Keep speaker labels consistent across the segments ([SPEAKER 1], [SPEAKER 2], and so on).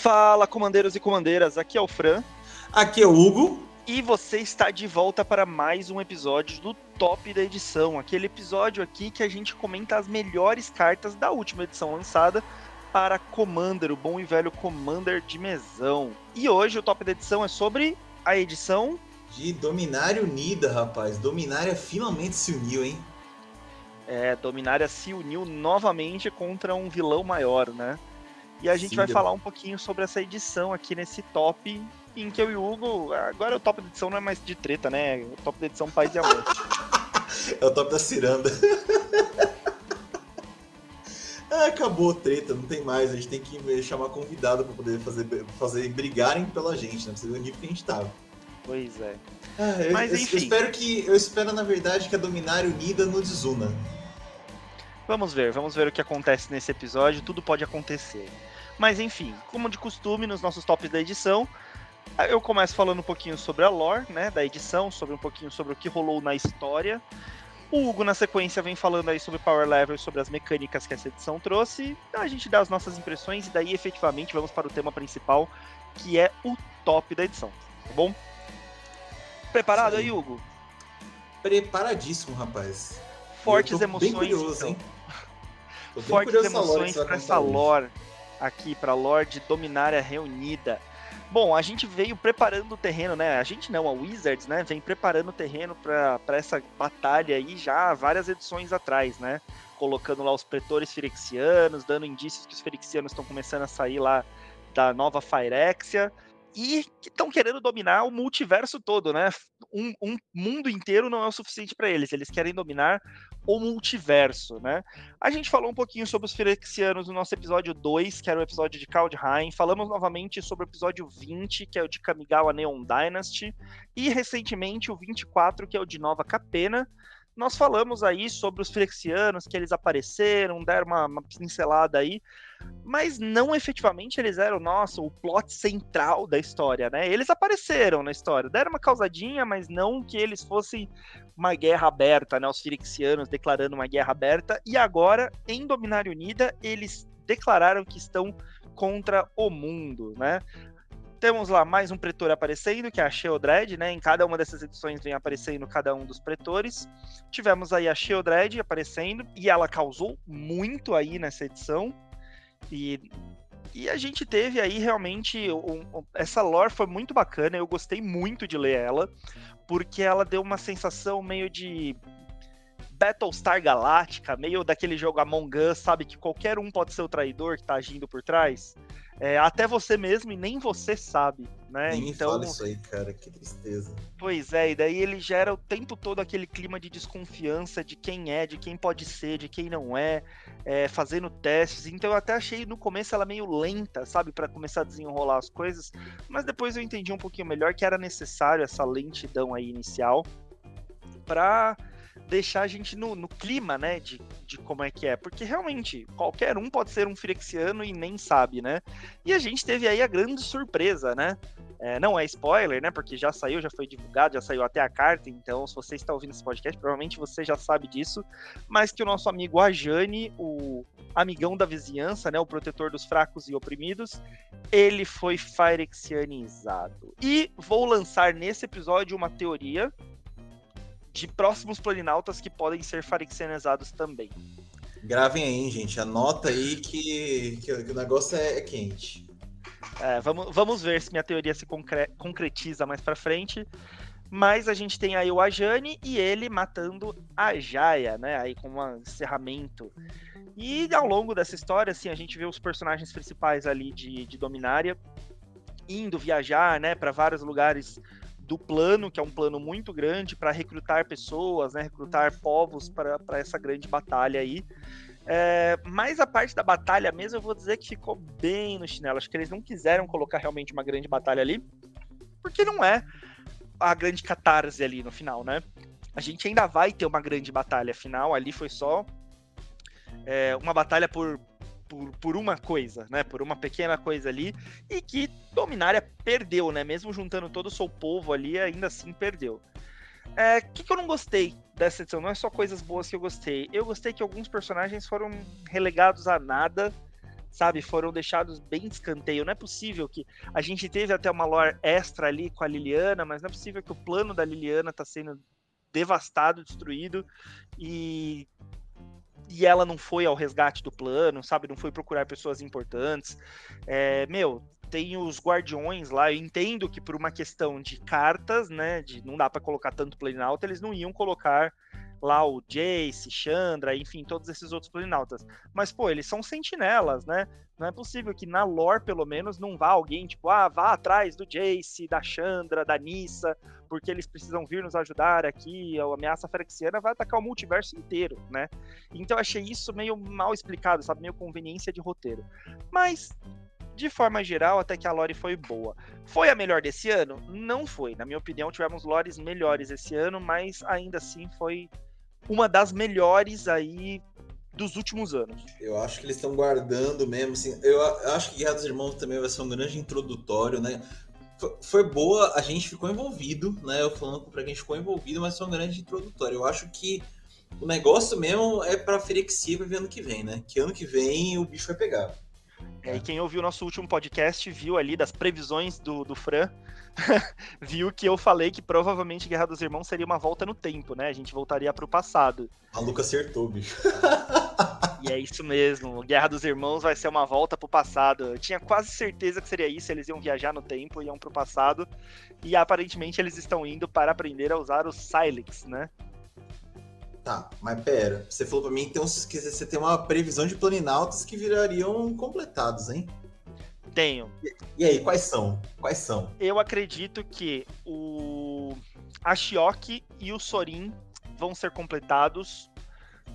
[SPEAKER 1] Fala, comandeiros e comandeiras, aqui é o Fran.
[SPEAKER 2] Aqui é o Hugo.
[SPEAKER 1] E você está de volta para mais um episódio do Top da Edição. Aquele episódio aqui que a gente comenta as melhores cartas da última edição lançada para Commander, o bom e velho Commander de mesão. E hoje o Top da Edição é sobre a edição
[SPEAKER 2] de Dominária Unida, rapaz. Dominária finalmente se uniu, hein?
[SPEAKER 1] É, Dominária se uniu novamente contra um vilão maior, né? E a gente Sim, vai falar um pouquinho sobre essa edição aqui nesse top, em que eu e o Hugo. Agora o top da edição não é mais de treta, né? O top da edição Paz e Amor.
[SPEAKER 2] é o top da ciranda. ah, acabou a treta, não tem mais. A gente tem que chamar convidado para poder fazer, fazer brigarem pela gente, né? Precisa do nível que a gente tava.
[SPEAKER 1] Pois é.
[SPEAKER 2] Ah, eu, Mas enfim. Eu espero que. Eu espero, na verdade, que a Dominária Unida não desuna.
[SPEAKER 1] Vamos ver, vamos ver o que acontece nesse episódio. Tudo pode acontecer. Mas enfim, como de costume, nos nossos tops da edição, eu começo falando um pouquinho sobre a lore, né, da edição, sobre um pouquinho sobre o que rolou na história. O Hugo, na sequência, vem falando aí sobre Power Level, sobre as mecânicas que essa edição trouxe. A gente dá as nossas impressões e daí, efetivamente, vamos para o tema principal, que é o top da edição, tá bom? Preparado Sim. aí, Hugo?
[SPEAKER 2] Preparadíssimo, rapaz.
[SPEAKER 1] Fortes emoções. Curioso, então. Fortes emoções para essa lore aqui para Lorde Dominária Reunida. Bom, a gente veio preparando o terreno, né? A gente não, a Wizards, né? Vem preparando o terreno para essa batalha aí já várias edições atrás, né? Colocando lá os pretores firexianos, dando indícios que os firexianos estão começando a sair lá da nova Phyrexia e que estão querendo dominar o multiverso todo, né? Um, um mundo inteiro não é o suficiente para eles, eles querem dominar o multiverso, né? A gente falou um pouquinho sobre os Phyrexianos no nosso episódio 2, que era o episódio de Kaldheim, falamos novamente sobre o episódio 20, que é o de Kamigawa Neon Dynasty, e recentemente o 24, que é o de Nova Capena, nós falamos aí sobre os Flexianos, que eles apareceram, deram uma, uma, pincelada aí, mas não efetivamente eles eram, nossa, o plot central da história, né? Eles apareceram na história, deram uma causadinha, mas não que eles fossem uma guerra aberta, né? Os Firexianos declarando uma guerra aberta, e agora, em Dominária Unida, eles declararam que estão contra o mundo, né? Temos lá mais um pretor aparecendo, que é a Sheodred, né? Em cada uma dessas edições vem aparecendo cada um dos pretores. Tivemos aí a Sheodred aparecendo, e ela causou muito aí nessa edição. E, e a gente teve aí realmente. Um, um, essa lore foi muito bacana, eu gostei muito de ler ela, porque ela deu uma sensação meio de Battlestar Galáctica, meio daquele jogo Among Us, sabe? Que qualquer um pode ser o traidor que tá agindo por trás. É, até você mesmo e nem você sabe, né?
[SPEAKER 2] Nem então, fala isso aí, cara, que tristeza.
[SPEAKER 1] Pois é, e daí ele gera o tempo todo aquele clima de desconfiança de quem é, de quem pode ser, de quem não é, é fazendo testes. Então eu até achei no começo ela meio lenta, sabe, para começar a desenrolar as coisas, mas depois eu entendi um pouquinho melhor que era necessário essa lentidão aí inicial para deixar a gente no, no, clima, né, de, de como é que é. Porque realmente, qualquer um pode ser um Firexiano e nem sabe, né? E a gente teve aí a grande surpresa, né? É, não é spoiler, né? Porque já saiu, já foi divulgado, já saiu até a carta. Então, se você está ouvindo esse podcast, provavelmente você já sabe disso. Mas que o nosso amigo Ajani, o amigão da vizinhança, né? O protetor dos fracos e oprimidos, ele foi Firexianizado. E vou lançar nesse episódio uma teoria de próximos planinautas que podem ser farexianizados também.
[SPEAKER 2] Gravem aí, gente. Anota aí que, que, o negócio é, é quente.
[SPEAKER 1] É, vamos, vamos ver se minha teoria se concre concretiza mais para frente. Mas a gente tem aí o Ajani e ele matando a Jaya, né? Aí com um encerramento. E ao longo dessa história, assim, a gente vê os personagens principais ali de, de Dominária indo viajar, né, para vários lugares do plano, que é um plano muito grande para recrutar pessoas, né, recrutar povos para essa grande batalha aí. É, mas a parte da batalha mesmo, eu vou dizer que ficou bem no chinelo. Acho que eles não quiseram colocar realmente uma grande batalha ali, porque não é a grande catarse ali no final, né? A gente ainda vai ter uma grande batalha final, ali foi só é, uma batalha por, por, por uma coisa, né? Por uma pequena coisa ali, e que Dominária perdeu, né? Mesmo juntando todo o seu povo ali, ainda assim perdeu. O é, que, que eu não gostei dessa edição? Não é só coisas boas que eu gostei. Eu gostei que alguns personagens foram relegados a nada, sabe? Foram deixados bem escanteio. Não é possível que a gente teve até uma lore extra ali com a Liliana, mas não é possível que o plano da Liliana tá sendo devastado, destruído e e ela não foi ao resgate do plano, sabe? Não foi procurar pessoas importantes. É, meu, tem os guardiões lá. Eu entendo que por uma questão de cartas, né? De não dá para colocar tanto Planalto, eles não iam colocar lá o Jace, Chandra, enfim, todos esses outros planinautas. Mas, pô, eles são sentinelas, né? Não é possível que na lore, pelo menos, não vá alguém, tipo, ah, vá atrás do Jace, da Chandra, da Nissa, porque eles precisam vir nos ajudar aqui, a ameaça ferexiana vai atacar o multiverso inteiro, né? Então eu achei isso meio mal explicado, sabe? Meio conveniência de roteiro. Mas de forma geral, até que a lore foi boa. Foi a melhor desse ano? Não foi. Na minha opinião, tivemos lores melhores esse ano, mas ainda assim foi uma das melhores aí dos últimos anos.
[SPEAKER 2] Eu acho que eles estão guardando mesmo, assim, eu acho que Guerra dos Irmãos também vai ser um grande introdutório, né? Foi boa, a gente ficou envolvido, né? Eu falando pra quem ficou envolvido, mas foi um grande introdutório. Eu acho que o negócio mesmo é pra Ferexia ver ano que vem, né? Que ano que vem o bicho vai pegar.
[SPEAKER 1] É, e quem ouviu o nosso último podcast viu ali das previsões do, do Fran, viu que eu falei que provavelmente Guerra dos Irmãos seria uma volta no tempo, né? A gente voltaria para o passado.
[SPEAKER 2] A Luca acertou, bicho.
[SPEAKER 1] e é isso mesmo. Guerra dos Irmãos vai ser uma volta para o passado. Eu tinha quase certeza que seria isso. Eles iam viajar no tempo, iam para o passado. E aparentemente eles estão indo para aprender a usar os Silex, né?
[SPEAKER 2] Tá, mas pera, você falou pra mim então, que você tem uma previsão de planinautas que virariam completados, hein?
[SPEAKER 1] Tenho.
[SPEAKER 2] E, e aí, quais são? Quais são?
[SPEAKER 1] Eu acredito que o Ashioki e o Sorin vão ser completados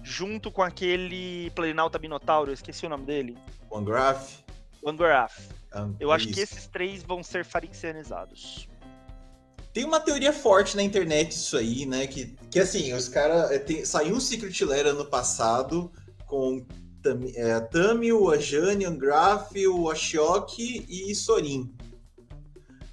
[SPEAKER 1] junto com aquele Planinauta Minotauro, eu esqueci o nome dele.
[SPEAKER 2] Wangraf.
[SPEAKER 1] Wangraf. eu acho que esses três vão ser farixianizados.
[SPEAKER 2] Tem uma teoria forte na internet isso aí, né? Que, que assim, os caras. É, saiu um Secret Lair ano passado com é, a Tami, o Ajani, Angraf, o Ashok e Sorin.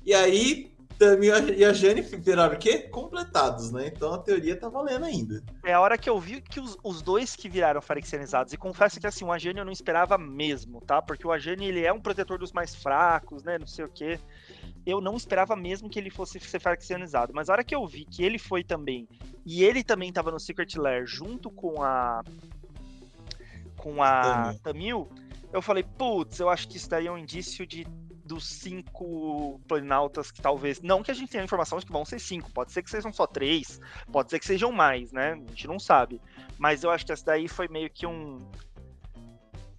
[SPEAKER 2] E aí, Tami e a Jane viraram o quê? Completados, né? Então a teoria tá valendo ainda.
[SPEAKER 1] É a hora que eu vi que os, os dois que viraram farexianizados. E confesso que assim, o Ajani eu não esperava mesmo, tá? Porque o Ajani ele é um protetor dos mais fracos, né? Não sei o quê eu não esperava mesmo que ele fosse ser faccionizado. Mas a hora que eu vi que ele foi também, e ele também estava no Secret Lair junto com a. com a Tamil, eu falei, putz, eu acho que isso daí é um indício de dos cinco planinautas que talvez. Não que a gente tenha informação de que vão ser cinco, pode ser que sejam só três, pode ser que sejam mais, né? A gente não sabe. Mas eu acho que essa daí foi meio que um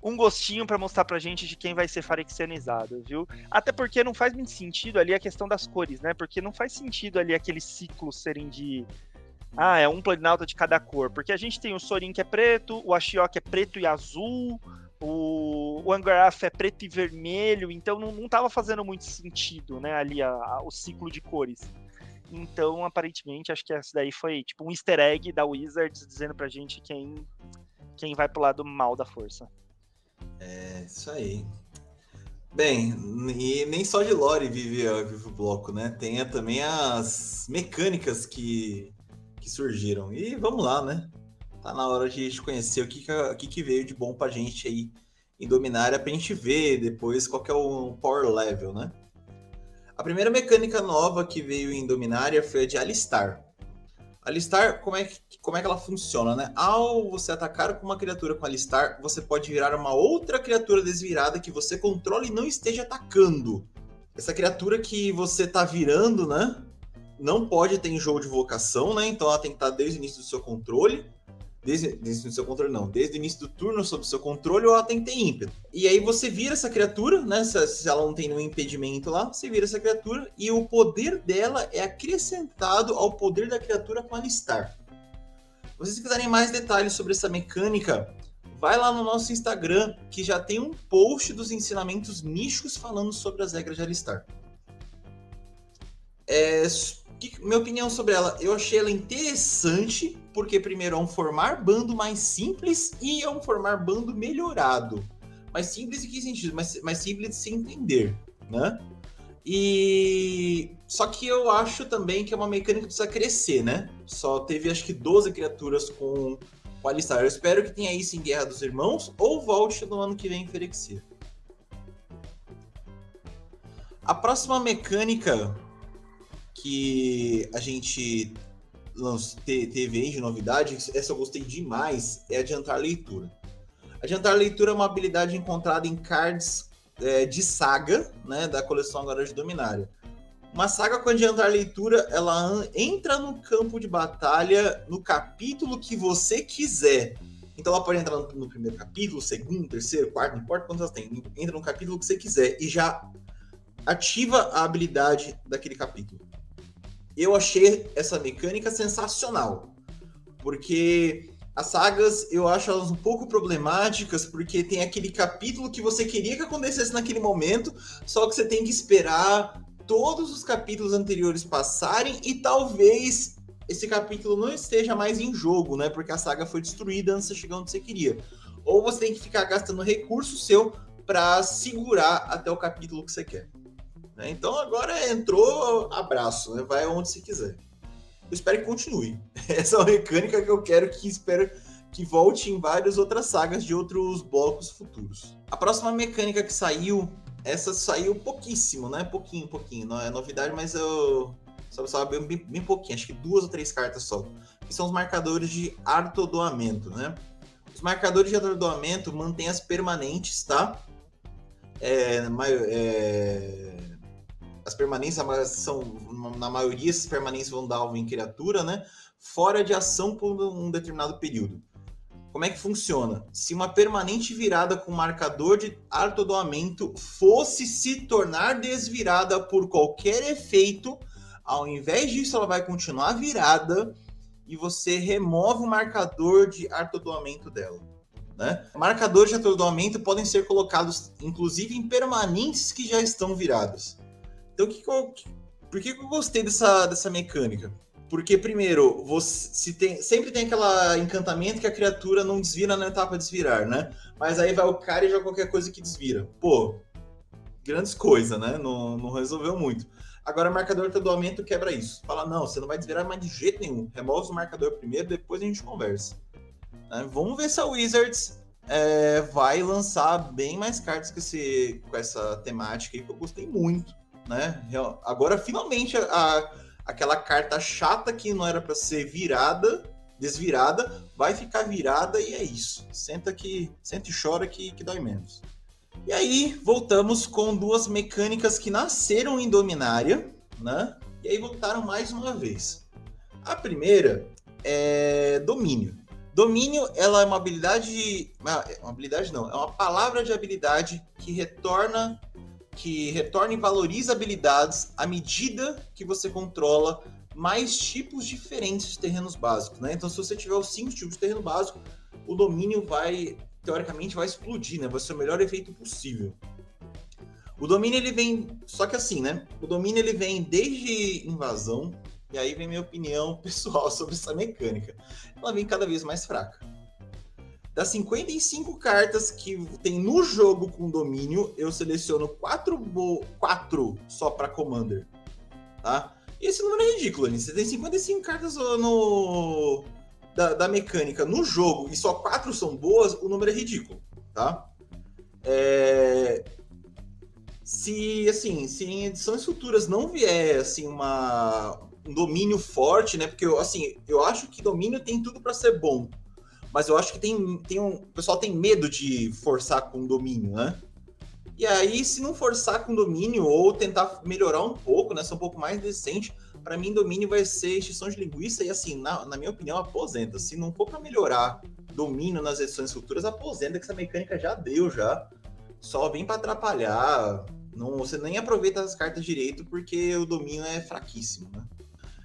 [SPEAKER 1] um gostinho para mostrar pra gente de quem vai ser farexianizado, viu? Até porque não faz muito sentido ali a questão das cores, né? Porque não faz sentido ali aqueles ciclos serem de. Ah, é um planinauta de cada cor. Porque a gente tem o Sorin que é preto, o Ashiok é preto e azul, o, o Angaraf é preto e vermelho, então não, não tava fazendo muito sentido, né? Ali a, a, o ciclo de cores. Então, aparentemente, acho que essa daí foi tipo um easter egg da Wizards dizendo pra gente quem, quem vai pro lado mal da força.
[SPEAKER 2] É, isso aí. Bem, e nem só de lore vive, vive o bloco, né? Tem também as mecânicas que, que surgiram. E vamos lá, né? Tá na hora de conhecer o que, que, que veio de bom pra gente aí em Dominária pra gente ver depois qual que é o power level, né? A primeira mecânica nova que veio em Dominária foi a de Alistar. Alistar, como é, que, como é que ela funciona, né? Ao você atacar com uma criatura com Alistar, você pode virar uma outra criatura desvirada que você controla e não esteja atacando. Essa criatura que você tá virando, né? Não pode ter em jogo de vocação, né? Então ela tem que estar desde o início do seu controle desde, desde o seu controle não, desde o início do turno sob seu controle ou ela tem que ter ímpeto. E aí você vira essa criatura, né? Se, se, ela não tem nenhum impedimento lá, você vira essa criatura e o poder dela é acrescentado ao poder da criatura com alistar. Se vocês quiserem mais detalhes sobre essa mecânica, vai lá no nosso Instagram que já tem um post dos ensinamentos nichos falando sobre as regras de alistar. É, que, minha opinião sobre ela, eu achei ela interessante, porque primeiro é um formar bando mais simples e é um formar bando melhorado. Mais simples em que sentido? Mais, mais simples de se entender, né? E só que eu acho também que é uma mecânica que precisa crescer, né? Só teve acho que 12 criaturas com, com Alistar. Eu espero que tenha isso em Guerra dos Irmãos ou volte no ano que vem em Ferexia. A próxima mecânica que a gente teve aí de novidade, essa eu gostei demais, é adiantar leitura. Adiantar leitura é uma habilidade encontrada em cards é, de saga, né, da coleção agora de Dominária. Uma saga com adiantar leitura, ela entra no campo de batalha no capítulo que você quiser. Então ela pode entrar no, no primeiro capítulo, segundo, terceiro, quarto, não importa quantos ela tem. Entra no capítulo que você quiser e já ativa a habilidade daquele capítulo. Eu achei essa mecânica sensacional, porque as sagas eu acho elas um pouco problemáticas, porque tem aquele capítulo que você queria que acontecesse naquele momento, só que você tem que esperar todos os capítulos anteriores passarem e talvez esse capítulo não esteja mais em jogo, né? Porque a saga foi destruída antes de chegar onde você queria. Ou você tem que ficar gastando recurso seu para segurar até o capítulo que você quer. Né? Então agora entrou, abraço, né? vai onde você quiser. Eu espero que continue. Essa é uma mecânica que eu quero que espero que volte em várias outras sagas de outros blocos futuros. A próxima mecânica que saiu, essa saiu pouquíssimo, né? Pouquinho, pouquinho. Não é novidade, mas eu só sabe bem, bem pouquinho, acho que duas ou três cartas só. Que são os marcadores de atordoamento, né? Os marcadores de atordoamento mantêm as permanentes, tá? É, é, as permanências são, na maioria, essas permanências vão dar alvo em criatura, né? Fora de ação por um determinado período. Como é que funciona? Se uma permanente virada com marcador de atordoamento fosse se tornar desvirada por qualquer efeito, ao invés disso, ela vai continuar virada e você remove o marcador de atordoamento dela. Né? Marcadores de atordoamento podem ser colocados, inclusive, em permanentes que já estão viradas. Então, que que por que, que eu gostei dessa, dessa mecânica? Porque, primeiro, você se tem, sempre tem aquele encantamento que a criatura não desvira na etapa de desvirar, né? Mas aí vai o cara e joga qualquer coisa que desvira. Pô, grandes coisas, né? Não, não resolveu muito. Agora, marcador atordoamento quebra isso. Fala, não, você não vai desvirar mais de jeito nenhum. Remove o marcador primeiro, depois a gente conversa. Né? Vamos ver se a Wizards é, vai lançar bem mais cartas com, esse, com essa temática aí, que eu gostei muito. Né? Agora, finalmente, a, aquela carta chata que não era para ser virada, desvirada, vai ficar virada e é isso. Senta que senta e chora que, que dói menos. E aí, voltamos com duas mecânicas que nasceram em Dominária, né? E aí voltaram mais uma vez. A primeira é domínio. Domínio, ela é uma habilidade, uma habilidade não, é uma palavra de habilidade que retorna que retorna e valoriza habilidades à medida que você controla mais tipos diferentes de terrenos básicos, né? Então, se você tiver os cinco tipos de terreno básico, o domínio vai teoricamente vai explodir, né? Vai ser o melhor efeito possível. O domínio ele vem, só que assim, né? O domínio ele vem desde invasão, e aí vem minha opinião pessoal sobre essa mecânica. Ela vem cada vez mais fraca. Das 55 cartas que tem no jogo com domínio, eu seleciono 4, quatro só para Commander. Tá? E esse número é ridículo, Você tem 55 cartas no, da, da, mecânica no jogo e só quatro são boas, o número é ridículo, tá? É... Se, assim, se em edições futuras não vier, assim, uma, um domínio forte, né? Porque, assim, eu acho que domínio tem tudo para ser bom, mas eu acho que tem, tem um, o pessoal tem medo de forçar com domínio, né? E aí, se não forçar com domínio ou tentar melhorar um pouco, né? Ser um pouco mais decente, para mim, domínio vai ser extinção de linguiça e, assim, na, na minha opinião, aposenta. Se não for para melhorar domínio nas edições futuras, aposenta, que essa mecânica já deu, já. Só vem para atrapalhar. Não, você nem aproveita as cartas direito porque o domínio é fraquíssimo, né?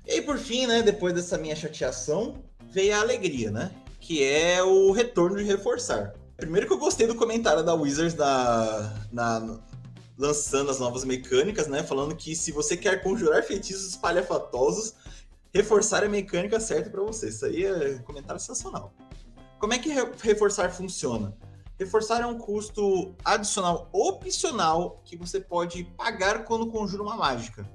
[SPEAKER 2] E aí, por fim, né, depois dessa minha chateação, veio a alegria, né? Que é o retorno de reforçar. Primeiro que eu gostei do comentário da Wizards na, na, lançando as novas mecânicas, né? Falando que se você quer conjurar feitiços espalhafatosos, reforçar a mecânica certa para você. Isso aí é comentário sensacional. Como é que reforçar funciona? Reforçar é um custo adicional opcional que você pode pagar quando conjura uma mágica.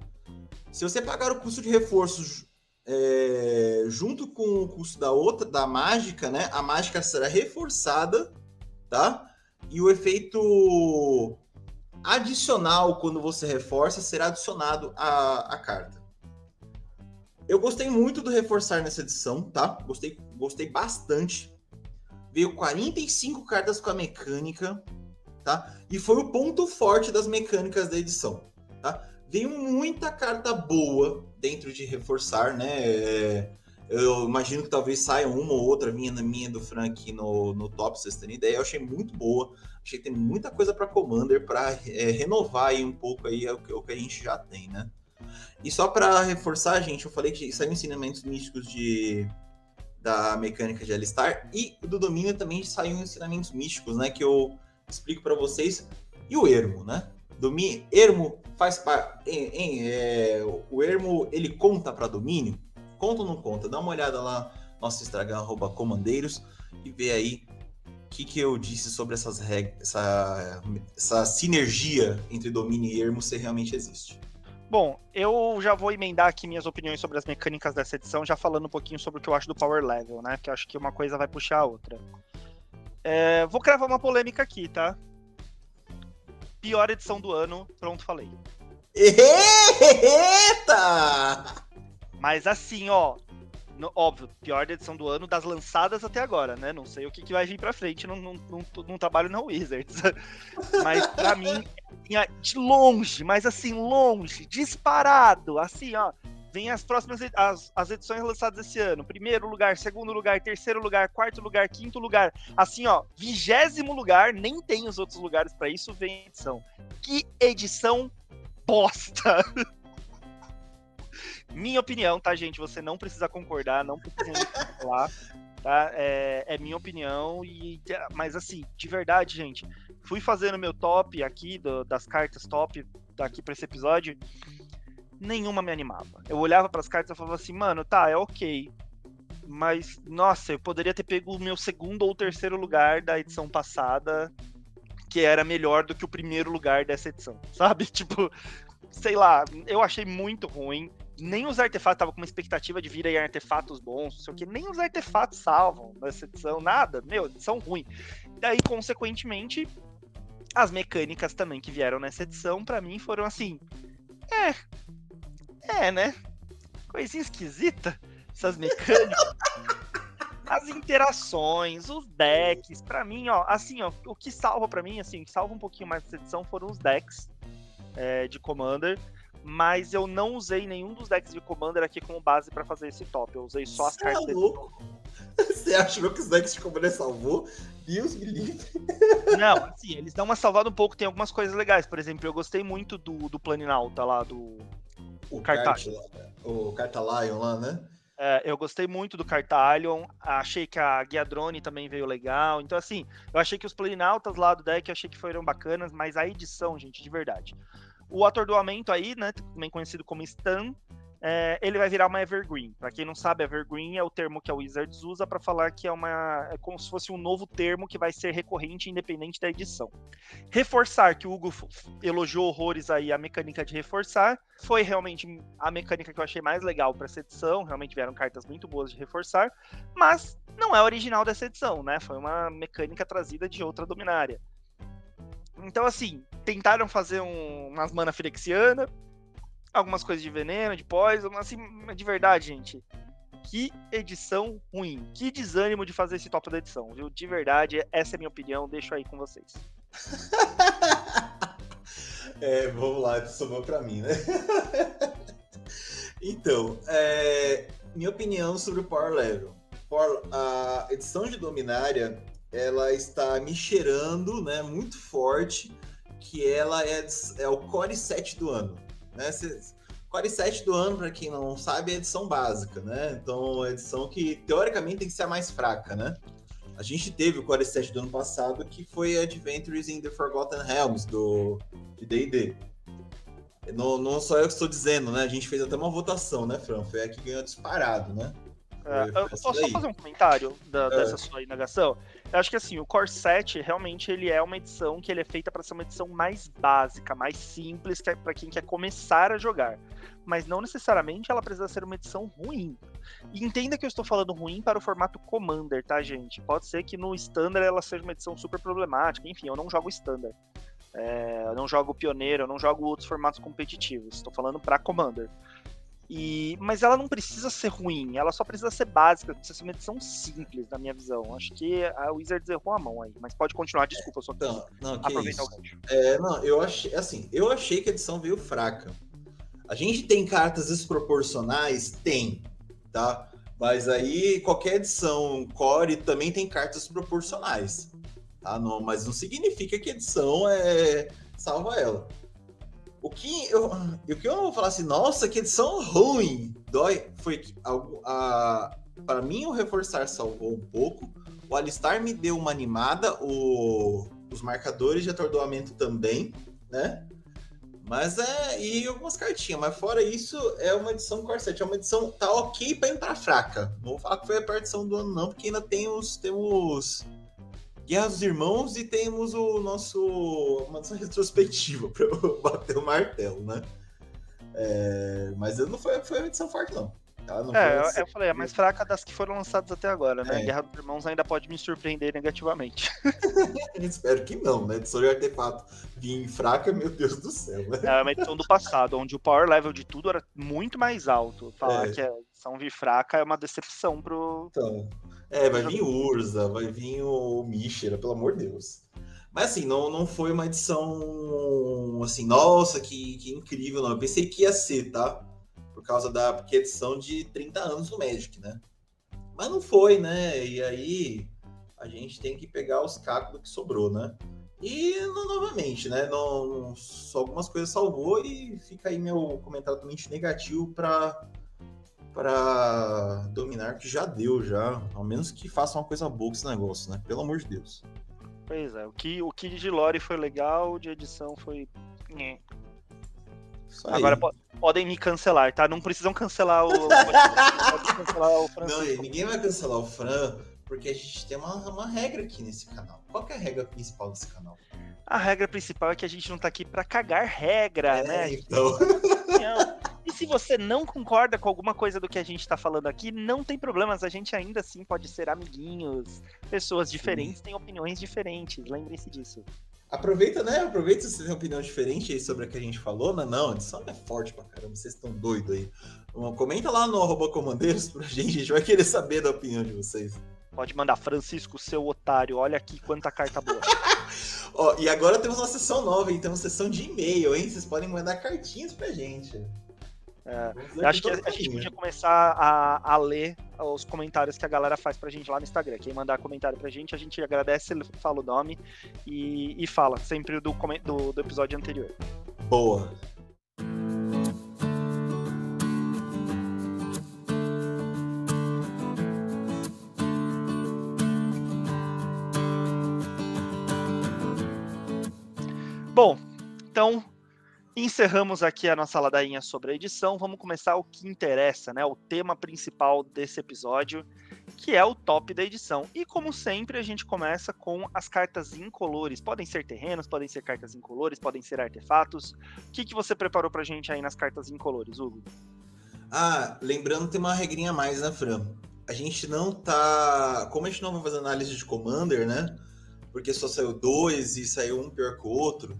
[SPEAKER 2] Se você pagar o custo de reforço é, junto com o custo da outra, da mágica, né? A mágica será reforçada, tá? E o efeito adicional quando você reforça será adicionado à, à carta. Eu gostei muito do reforçar nessa edição, tá? Gostei, gostei bastante. Veio 45 cartas com a mecânica, tá? E foi o ponto forte das mecânicas da edição, tá? Veio muita carta boa dentro de reforçar, né? É, eu imagino que talvez saia uma ou outra minha na minha do Frank no, no top, vocês terem ideia. Eu achei muito boa. Achei que tem muita coisa para Commander para é, renovar aí um pouco aí o que, o que a gente já tem, né? E só para reforçar, gente, eu falei que saiu ensinamentos místicos de da mecânica de Alistar e do domínio também saiu ensinamentos místicos, né? Que eu explico para vocês. E o ermo, né? Domínio, ermo faz parte. É, o ermo ele conta para domínio? Conta ou não conta? Dá uma olhada lá no nosso Instagram, arroba comandeiros, e vê aí o que, que eu disse sobre essas regras, essa, essa sinergia entre domínio e ermo se realmente existe.
[SPEAKER 1] Bom, eu já vou emendar aqui minhas opiniões sobre as mecânicas dessa edição, já falando um pouquinho sobre o que eu acho do Power Level, né? Que eu acho que uma coisa vai puxar a outra. É, vou cravar uma polêmica aqui, tá? Pior edição do ano, pronto, falei.
[SPEAKER 2] Eita!
[SPEAKER 1] Mas assim, ó, no, óbvio, pior edição do ano das lançadas até agora, né? Não sei o que, que vai vir pra frente, não, não, não, não trabalho na Wizards. mas pra mim, de longe, mas assim, longe, disparado, assim, ó. Vem as próximas as, as edições lançadas esse ano. Primeiro lugar, segundo lugar, terceiro lugar, quarto lugar, quinto lugar. Assim, ó, vigésimo lugar, nem tem os outros lugares para isso, vem edição. Que edição bosta! minha opinião, tá, gente? Você não precisa concordar, não precisa falar, tá? É, é, minha opinião, e mas assim, de verdade, gente, fui fazendo meu top aqui, do, das cartas top daqui para esse episódio, nenhuma me animava. Eu olhava para as cartas e falava assim, mano, tá, é ok. Mas, nossa, eu poderia ter pego o meu segundo ou terceiro lugar da edição passada, que era melhor do que o primeiro lugar dessa edição, sabe? Tipo, sei lá, eu achei muito ruim nem os artefatos tava com uma expectativa de vir aí artefatos bons, não sei o que, nem os artefatos salvam nessa edição, nada, meu, edição ruim. Daí, consequentemente, as mecânicas também que vieram nessa edição, para mim, foram assim. É. Né? Coisinha esquisita, essas mecânicas. as interações, os decks, para mim, ó, assim, ó, o que salva para mim, assim, salva um pouquinho mais essa edição foram os decks é, de Commander mas eu não usei nenhum dos decks de Commander aqui como base para fazer esse top. Eu usei só as Cê é cartas. É louco?
[SPEAKER 2] Você achou que os decks de Commander salvou? Deus me livre.
[SPEAKER 1] Não, assim, eles dão uma salvada um pouco, tem algumas coisas legais. Por exemplo, eu gostei muito do, do Planinauta lá, do.
[SPEAKER 2] O Cartalion. O Cartalion lá, né?
[SPEAKER 1] É, eu gostei muito do Cartalion, achei que a Guia Drone também veio legal. Então, assim, eu achei que os Planinautas lá do deck, achei que foram bacanas, mas a edição, gente, de verdade. O atordoamento aí, né, também conhecido como stun, é, ele vai virar uma evergreen. Para quem não sabe, evergreen é o termo que a Wizards usa para falar que é uma é como se fosse um novo termo que vai ser recorrente independente da edição. Reforçar que o Hugo elogiou horrores aí a mecânica de reforçar, foi realmente a mecânica que eu achei mais legal para essa edição, realmente vieram cartas muito boas de reforçar, mas não é original dessa edição, né? Foi uma mecânica trazida de outra dominária. Então, assim, tentaram fazer um, umas mana firexiana, algumas coisas de veneno, de poison, assim, de verdade, gente. Que edição ruim. Que desânimo de fazer esse top da edição, viu? De verdade, essa é a minha opinião, deixo aí com vocês.
[SPEAKER 2] é, vamos lá, sobrou pra mim, né? então, é, minha opinião sobre o Power Level. a edição de Dominária ela está me cheirando, né, muito forte, que ela é, é o Core 7 do ano, né? Core 7 do ano, para quem não sabe, é a edição básica, né? Então, é a edição que teoricamente tem que ser a mais fraca, né? A gente teve o Core 7 do ano passado, que foi Adventures in the Forgotten Realms do D&D. Não, não só eu que estou dizendo, né? A gente fez até uma votação, né, Fran? Foi a que ganhou disparado, né?
[SPEAKER 1] É, eu posso só fazer um comentário da, é. dessa sua indagação? Eu acho que assim, o Core 7 realmente ele é uma edição que ele é feita para ser uma edição mais básica, mais simples, que é para quem quer começar a jogar. Mas não necessariamente ela precisa ser uma edição ruim. E entenda que eu estou falando ruim para o formato Commander, tá, gente? Pode ser que no Standard ela seja uma edição super problemática. Enfim, eu não jogo Standard. É, eu não jogo Pioneiro, eu não jogo outros formatos competitivos. Estou falando para Commander. E, mas ela não precisa ser ruim, ela só precisa ser básica, precisa ser uma edição simples, na minha visão. Acho que a Wizards errou a mão aí, mas pode continuar, desculpa, eu só
[SPEAKER 2] não, não, aproveitar o gancho. É, não, eu achei, assim, eu achei que a edição veio fraca. A gente tem cartas desproporcionais? Tem, tá? Mas aí qualquer edição core também tem cartas proporcionais. Tá? Não, mas não significa que a edição é salva ela. O que eu, o que eu vou falar assim, nossa, que edição ruim, dói, foi que para mim o reforçar salvou um pouco. O Alistar me deu uma animada, o, os marcadores de atordoamento também, né? Mas é. E algumas cartinhas, mas fora isso, é uma edição Corset. É uma edição. Tá ok pra entrar fraca. Não vou falar que foi a partição do ano, não, porque ainda tem os. Guerra dos Irmãos e temos o nosso. Uma edição retrospectiva pra eu bater o martelo, né? É, mas não foi, foi uma edição forte, não.
[SPEAKER 1] Tá? é, eu, eu, falei, é mais fraca das que foram lançadas até agora, né? É. Guerra dos Irmãos ainda pode me surpreender negativamente.
[SPEAKER 2] Espero que não, né? Edição de artefato vir fraca, meu Deus do céu. Né?
[SPEAKER 1] É uma edição do passado, onde o power level de tudo era muito mais alto. Falar é. que a edição vir fraca é uma decepção pro.
[SPEAKER 2] Então, é, vai vir Urza, vai vir o Mishra, pelo amor de Deus. Mas assim, não, não foi uma edição assim, nossa, que, que incrível, não. Eu pensei que ia ser, tá? por causa da porque é edição de 30 anos do Magic, né? Mas não foi, né? E aí a gente tem que pegar os cacos que sobrou, né? E novamente, né? Não, só algumas coisas salvou e fica aí meu comentário totalmente negativo para para dominar que já deu já, ao menos que faça uma coisa boa com esse negócio, né? Pelo amor de Deus.
[SPEAKER 1] Pois é, o que o que de lore foi legal, de edição foi Agora podem me cancelar, tá? Não precisam cancelar o.
[SPEAKER 2] cancelar o Fran. Não, ninguém vai cancelar o Fran, porque a gente tem uma, uma regra aqui nesse canal. Qual é a regra principal desse canal?
[SPEAKER 1] A regra principal é que a gente não tá aqui para cagar regra, é, né?
[SPEAKER 2] Então.
[SPEAKER 1] E se você não concorda com alguma coisa do que a gente tá falando aqui, não tem problemas, a gente ainda assim pode ser amiguinhos, pessoas diferentes Sim. têm opiniões diferentes, lembrem-se disso.
[SPEAKER 2] Aproveita, né? Aproveita se você tem opinião diferente aí sobre o que a gente falou. Não, não, a edição é forte pra caramba, vocês estão doidos aí. Comenta lá no arroba comandeiros pra gente, a gente vai querer saber da opinião de vocês.
[SPEAKER 1] Pode mandar, Francisco, seu otário, olha aqui quanta carta boa.
[SPEAKER 2] Ó, e agora temos uma sessão nova, hein? Temos sessão de e-mail, hein? Vocês podem mandar cartinhas pra gente.
[SPEAKER 1] É, eu acho que a, a, gente podia começar a, a, ler os comentários que a galera faz pra gente lá no Instagram. Quem mandar comentário pra gente, a gente agradece, fala o nome e, e fala, sempre do, do, do episódio anterior.
[SPEAKER 2] Boa.
[SPEAKER 1] Bom, então Encerramos aqui a nossa ladainha sobre a edição. Vamos começar o que interessa, né? O tema principal desse episódio, que é o top da edição. E como sempre, a gente começa com as cartas incolores. Podem ser terrenos, podem ser cartas incolores, podem ser artefatos. O que, que você preparou pra gente aí nas cartas incolores, Hugo?
[SPEAKER 2] Ah, lembrando, tem uma regrinha a mais, né, Fran? A gente não tá. Como a gente não vai fazer análise de Commander, né? Porque só saiu dois e saiu um pior que o outro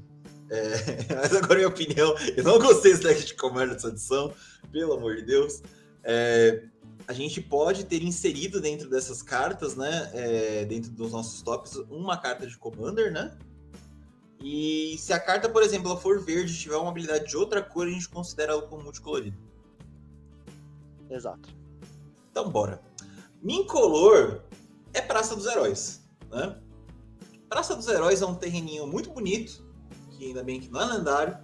[SPEAKER 2] é, mas agora, minha opinião, eu não gostei desse deck de comando dessa edição, pelo amor de Deus. É, a gente pode ter inserido dentro dessas cartas, né? É, dentro dos nossos tops, uma carta de Commander, né? E se a carta, por exemplo, ela for verde e tiver uma habilidade de outra cor, a gente considera ela como multicolorido.
[SPEAKER 1] Exato.
[SPEAKER 2] Então, bora. Mincolor é Praça dos Heróis, né? Praça dos Heróis é um terreninho muito bonito, que ainda bem que não é lendário.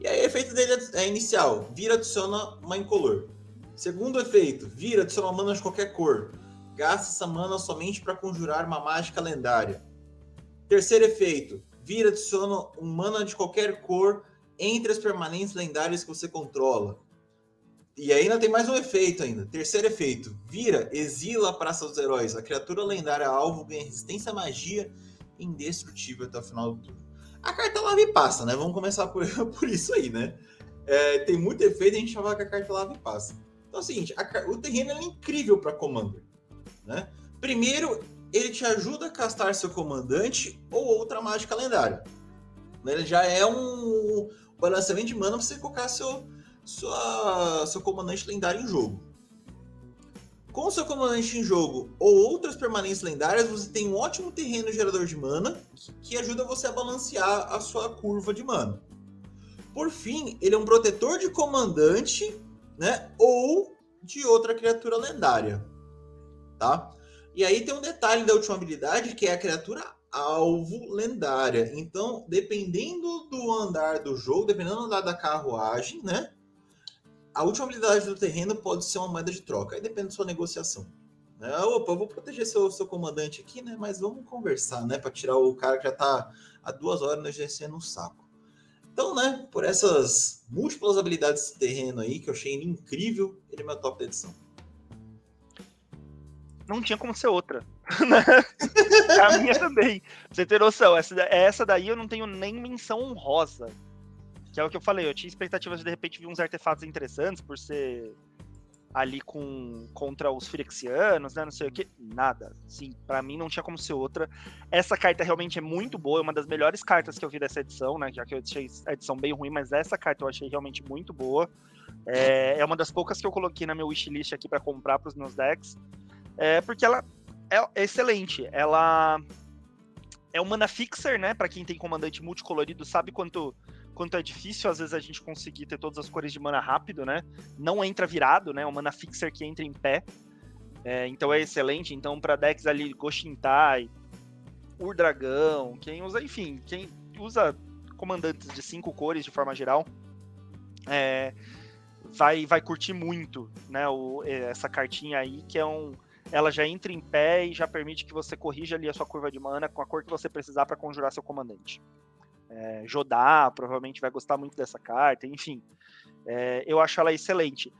[SPEAKER 2] E aí, o efeito dele é inicial: vira, adiciona uma incolor. Segundo efeito: vira, adiciona mana de qualquer cor. Gasta essa mana somente para conjurar uma mágica lendária. Terceiro efeito: vira, adiciona um mana de qualquer cor entre as permanentes lendárias que você controla. E ainda tem mais um efeito ainda. Terceiro efeito: vira, exila a Praça dos Heróis. A criatura lendária alvo ganha resistência à magia indestrutível até o final do turno. A carta lava e passa, né? Vamos começar por, por isso aí, né? É, tem muito efeito a gente falar que a carta lava e passa. Então é o seguinte, a, o terreno é incrível para Commander, né? Primeiro, ele te ajuda a castar seu comandante ou outra mágica lendária. Né? Ele já é um balanceamento de mana para você colocar seu, sua, seu comandante lendário em jogo. Com seu comandante em jogo ou outras permanências lendárias, você tem um ótimo terreno gerador de mana que ajuda você a balancear a sua curva de mana. Por fim, ele é um protetor de comandante, né? Ou de outra criatura lendária, tá? E aí tem um detalhe da última habilidade que é a criatura alvo lendária. Então, dependendo do andar do jogo, dependendo do andar da carruagem, né? A última habilidade do terreno pode ser uma moeda de troca. Aí depende da sua negociação. Né? Opa, eu vou proteger seu, seu comandante aqui, né? Mas vamos conversar, né? Para tirar o cara que já tá há duas horas no GC no saco. Então, né? Por essas múltiplas habilidades de terreno aí, que eu achei incrível, ele é meu top da edição
[SPEAKER 1] não tinha como ser outra. Né? a minha também. Pra você ter noção, essa, essa daí eu não tenho nem menção honrosa. Que é o que eu falei, eu tinha expectativas de de repente ver uns artefatos interessantes por ser ali com contra os Firexianos, né? Não sei o que. Nada. Sim, para mim não tinha como ser outra. Essa carta realmente é muito boa, é uma das melhores cartas que eu vi dessa edição, né? Já que eu achei a edição bem ruim, mas essa carta eu achei realmente muito boa. É, é uma das poucas que eu coloquei na meu wishlist aqui para comprar para os meus decks. É, porque ela é excelente. Ela é um mana fixer, né? Para quem tem comandante multicolorido, sabe quanto quanto é difícil às vezes a gente conseguir ter todas as cores de mana rápido, né? Não entra virado, né? É um mana fixer que entra em pé. É, então é excelente. Então para decks ali Goshintai, Urdragão, quem usa, enfim, quem usa comandantes de cinco cores de forma geral, é, vai vai curtir muito, né? O, essa cartinha aí que é um ela já entra em pé e já permite que você corrija ali a sua curva de mana com a cor que você precisar para conjurar seu comandante. É, Jodá provavelmente vai gostar muito dessa carta, enfim. É, eu acho ela excelente.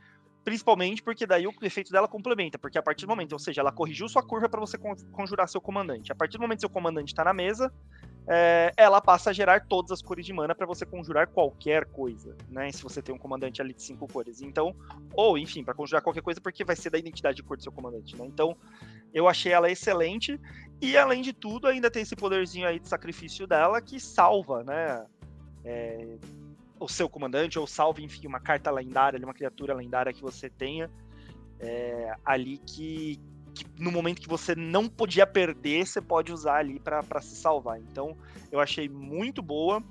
[SPEAKER 1] Principalmente porque daí o efeito dela complementa, porque a partir do momento, ou seja, ela corrigiu sua curva para você conjurar seu comandante. A partir do momento que seu comandante está na mesa, é, ela passa a gerar todas as cores de mana para você conjurar qualquer coisa, né? Se você tem um comandante ali de cinco cores. Então, ou enfim, para conjurar qualquer coisa, porque vai ser da identidade de cor do seu comandante, né? Então, eu achei ela excelente. E além de tudo, ainda tem esse poderzinho aí de sacrifício dela que salva, né? É, o seu comandante, ou salva, enfim, uma carta lendária, uma criatura lendária que você tenha é, ali que, que no momento que você não podia perder, você pode usar ali para se salvar. Então, eu achei muito boa.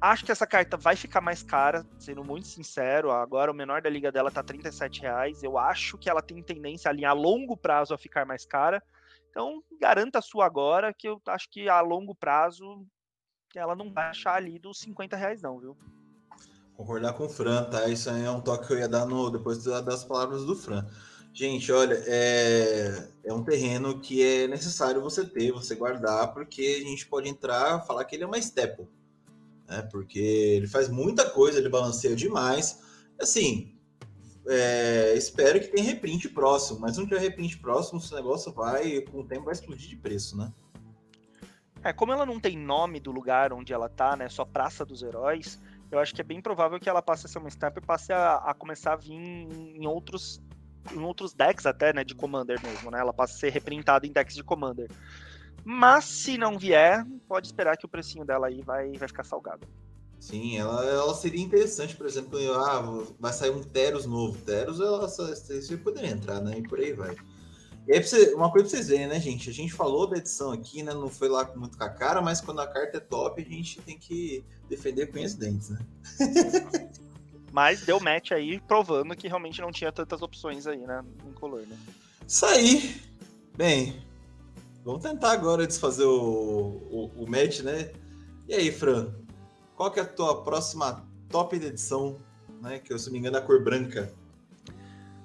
[SPEAKER 1] Acho que essa carta vai ficar mais cara, sendo muito sincero. Agora o menor da liga dela tá 37 reais. Eu acho que ela tem tendência ali a longo prazo a ficar mais cara. Então, garanta a sua agora, que eu acho que a longo prazo ela não vai achar ali dos 50 reais, não, viu?
[SPEAKER 2] Concordar com o Fran, tá? Isso aí é um toque que eu ia dar no, depois das palavras do Fran. Gente, olha, é, é um terreno que é necessário você ter, você guardar, porque a gente pode entrar falar que ele é uma staple, né? Porque ele faz muita coisa, ele balanceia demais. Assim, é, espero que tenha reprint próximo, mas não tiver reprint próximo, esse negócio vai, com o tempo, vai explodir de preço, né?
[SPEAKER 1] É, como ela não tem nome do lugar onde ela tá, né? Só Praça dos Heróis, eu acho que é bem provável que ela passe a ser uma stamp e passe a, a começar a vir em outros em outros decks até, né, de Commander mesmo, né? Ela passa a ser reprintada em decks de Commander. Mas se não vier, pode esperar que o precinho dela aí vai, vai ficar salgado.
[SPEAKER 2] Sim, ela, ela seria interessante, por exemplo, ah, vai sair um Teros novo. Teros, ela, você poderia entrar, né? E por aí vai. E aí, você, uma coisa pra vocês verem, né, gente? A gente falou da edição aqui, né? Não foi lá muito com a cara, mas quando a carta é top, a gente tem que defender com os dentes, né?
[SPEAKER 1] Mas deu match aí, provando que realmente não tinha tantas opções aí, né? Em color, né?
[SPEAKER 2] Isso aí. Bem, vamos tentar agora desfazer o, o, o match, né? E aí, Fran? Qual que é a tua próxima top de edição, né? Que, se não me engano, é a cor branca.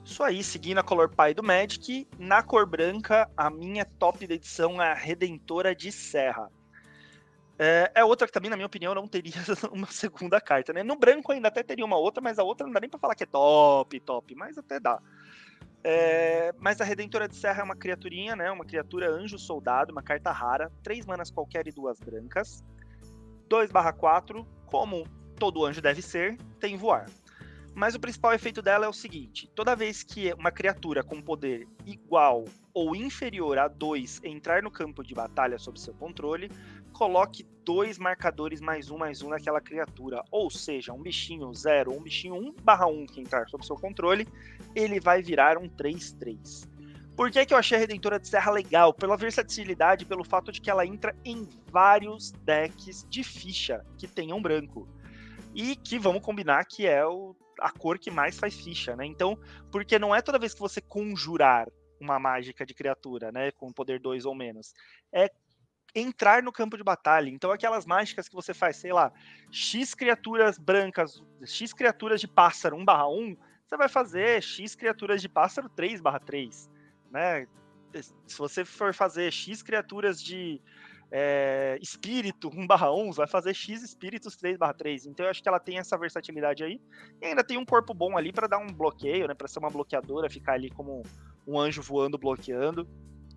[SPEAKER 1] Isso aí, seguindo a cor pai do Magic, na cor branca, a minha top de edição é a Redentora de Serra. É, é, outra que também, na minha opinião, não teria uma segunda carta, né? No branco ainda até teria uma outra, mas a outra não dá nem pra falar que é top, top, mas até dá. É, mas a Redentora de Serra é uma criaturinha, né? Uma criatura anjo soldado, uma carta rara, três manas qualquer e duas brancas. 2/4, como todo anjo deve ser, tem voar. Mas o principal efeito dela é o seguinte: toda vez que uma criatura com poder igual ou inferior a 2 entrar no campo de batalha sob seu controle, coloque dois marcadores mais um mais um naquela criatura. Ou seja, um bichinho 0 ou um bichinho 1 barra 1 que entrar sob seu controle, ele vai virar um 3-3. Por que, que eu achei a Redentora de Serra legal? Pela versatilidade, pelo fato de que ela entra em vários decks de ficha que tenham branco. E que vamos combinar que é o, a cor que mais faz ficha, né? Então, porque não é toda vez que você conjurar uma mágica de criatura, né, com poder 2 ou menos, é entrar no campo de batalha. Então, aquelas mágicas que você faz, sei lá, X criaturas brancas, X criaturas de pássaro 1/1, você vai fazer X criaturas de pássaro 3/3 né? Se você for fazer X criaturas de é, espírito 1 barra 1, vai fazer X espíritos 3 barra 3. Então eu acho que ela tem essa versatilidade aí. E ainda tem um corpo bom ali para dar um bloqueio, né? Para ser uma bloqueadora, ficar ali como um anjo voando, bloqueando.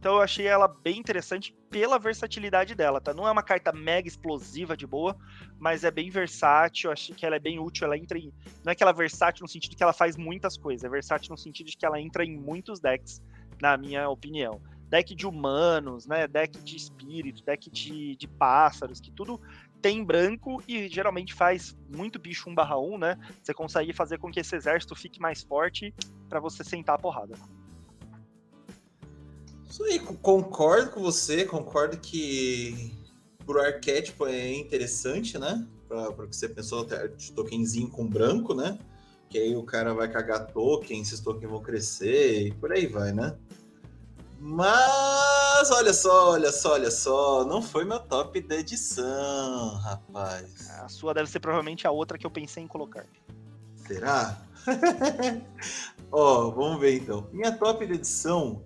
[SPEAKER 1] Então eu achei ela bem interessante pela versatilidade dela, tá? Não é uma carta mega explosiva de boa, mas é bem versátil, eu que ela é bem útil, ela entra em... Não é que ela é versátil no sentido que ela faz muitas coisas, é versátil no sentido de que ela entra em muitos decks na minha opinião. Deck de humanos, né? Deck de espíritos, deck de, de pássaros, que tudo tem branco e geralmente faz muito bicho 1 barra 1, né? Você consegue fazer com que esse exército fique mais forte para você sentar a porrada.
[SPEAKER 2] Isso aí, concordo com você, concordo que pro arquétipo é interessante, né? Pra, pra que você pensou de tokenzinho com branco, né? que aí o cara vai cagar token, esses tokens vão crescer e por aí vai, né? Mas olha só, olha só, olha só, não foi meu top da edição, rapaz.
[SPEAKER 1] A sua deve ser provavelmente a outra que eu pensei em colocar.
[SPEAKER 2] Será? Ó, oh, vamos ver então. Minha top da edição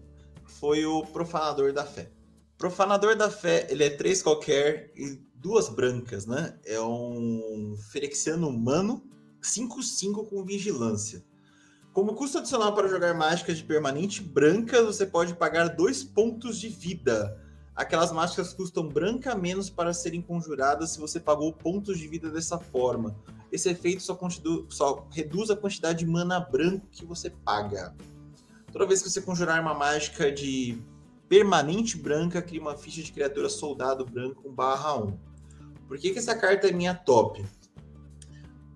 [SPEAKER 2] foi o Profanador da Fé. Profanador da Fé, ele é três qualquer e duas brancas, né? É um Ferexiano humano 5-5 com vigilância. Como custo adicional para jogar mágicas de permanente branca, você pode pagar dois pontos de vida. Aquelas mágicas custam branca menos para serem conjuradas se você pagou pontos de vida dessa forma. Esse efeito só, só reduz a quantidade de mana branco que você paga. Toda vez que você conjurar uma mágica de permanente branca, cria uma ficha de criatura soldado branco 1/1. Por que, que essa carta é minha top?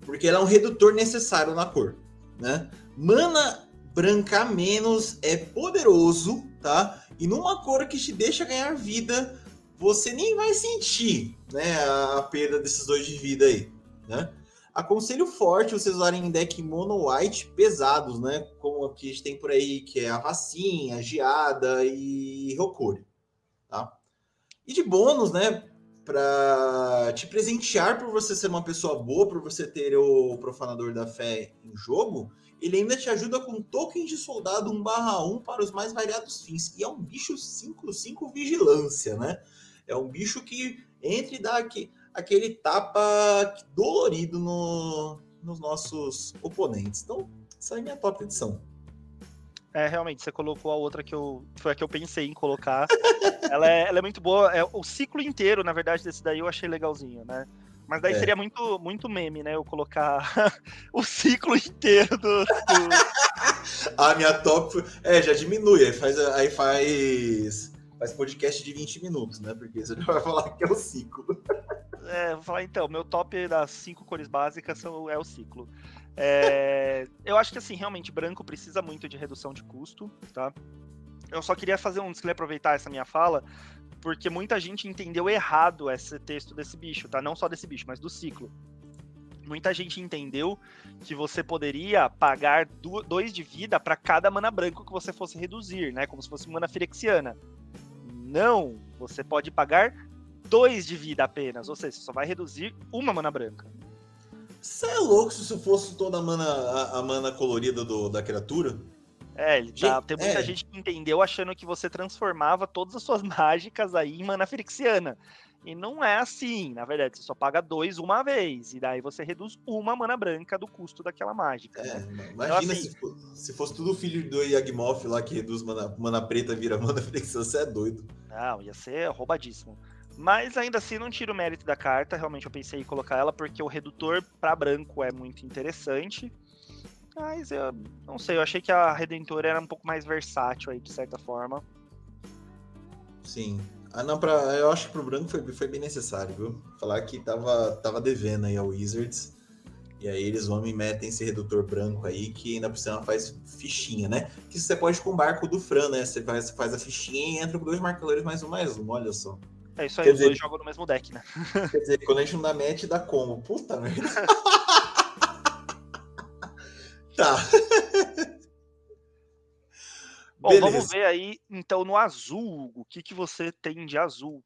[SPEAKER 2] porque ela é um redutor necessário na cor, né? Mana branca menos é poderoso, tá? E numa cor que te deixa ganhar vida, você nem vai sentir, né, a perda desses dois de vida aí, né? Aconselho forte vocês usarem deck mono white pesados, né? Como a gente tem por aí, que é a Vacinha, a Geada e Rokuri, tá? E de bônus, né? para te presentear por você ser uma pessoa boa, por você ter o Profanador da Fé em jogo, ele ainda te ajuda com tokens de soldado 1/1 para os mais variados fins. E é um bicho 5/5 vigilância, né? É um bicho que entra e dá aqui, aquele tapa dolorido no, nos nossos oponentes. Então, essa é a minha top edição.
[SPEAKER 1] É, realmente, você colocou a outra que eu. Foi a que eu pensei em colocar. ela, é, ela é muito boa. É, o ciclo inteiro, na verdade, desse daí eu achei legalzinho, né? Mas daí é. seria muito, muito meme, né? Eu colocar o ciclo inteiro do. do...
[SPEAKER 2] a minha top. É, já diminui. Aí faz. Aí faz. Faz podcast de 20 minutos, né? Porque você já vai falar que é o ciclo.
[SPEAKER 1] É, vou falar então, meu top das cinco cores básicas são, é o ciclo. É, eu acho que assim, realmente, branco precisa muito de redução de custo, tá? Eu só queria fazer um, queria aproveitar essa minha fala, porque muita gente entendeu errado esse texto desse bicho, tá? Não só desse bicho, mas do ciclo. Muita gente entendeu que você poderia pagar dois de vida para cada mana branco que você fosse reduzir, né? Como se fosse mana firexiana. Não, você pode pagar dois de vida apenas, ou seja, você só vai reduzir uma mana branca.
[SPEAKER 2] Você é louco se isso fosse toda a mana, a, a mana colorida do, da criatura?
[SPEAKER 1] É, ele tá, tem muita é. gente que entendeu achando que você transformava todas as suas mágicas aí em mana firexiana. E não é assim, na verdade, você só paga dois uma vez, e daí você reduz uma mana branca do custo daquela mágica.
[SPEAKER 2] É, né? Imagina então, assim, se, fosse, se, fosse tudo filho do Yagmoth lá que reduz mana, mana preta vira mana firexiana, você é doido.
[SPEAKER 1] Não, ia ser roubadíssimo. Mas ainda assim não tira o mérito da carta, realmente eu pensei em colocar ela porque o redutor para branco é muito interessante. Mas eu não sei, eu achei que a Redentora era um pouco mais versátil aí, de certa forma.
[SPEAKER 2] Sim. Ah, não, pra, eu acho que pro branco foi, foi bem necessário, viu? Falar que tava, tava devendo aí ao Wizards. E aí eles vão e metem esse redutor branco aí, que ainda por cima faz fichinha, né? Que você pode com o barco do Fran, né? Você faz, faz a fichinha e entra com dois marcadores mais um, mais um, olha só.
[SPEAKER 1] É isso aí, quer os dizer, dois jogam no mesmo deck, né?
[SPEAKER 2] Quer dizer, quando a gente não dá match, dá como? Puta merda. tá.
[SPEAKER 1] Bom, Beleza. vamos ver aí, então, no azul. O que, que você tem de azul?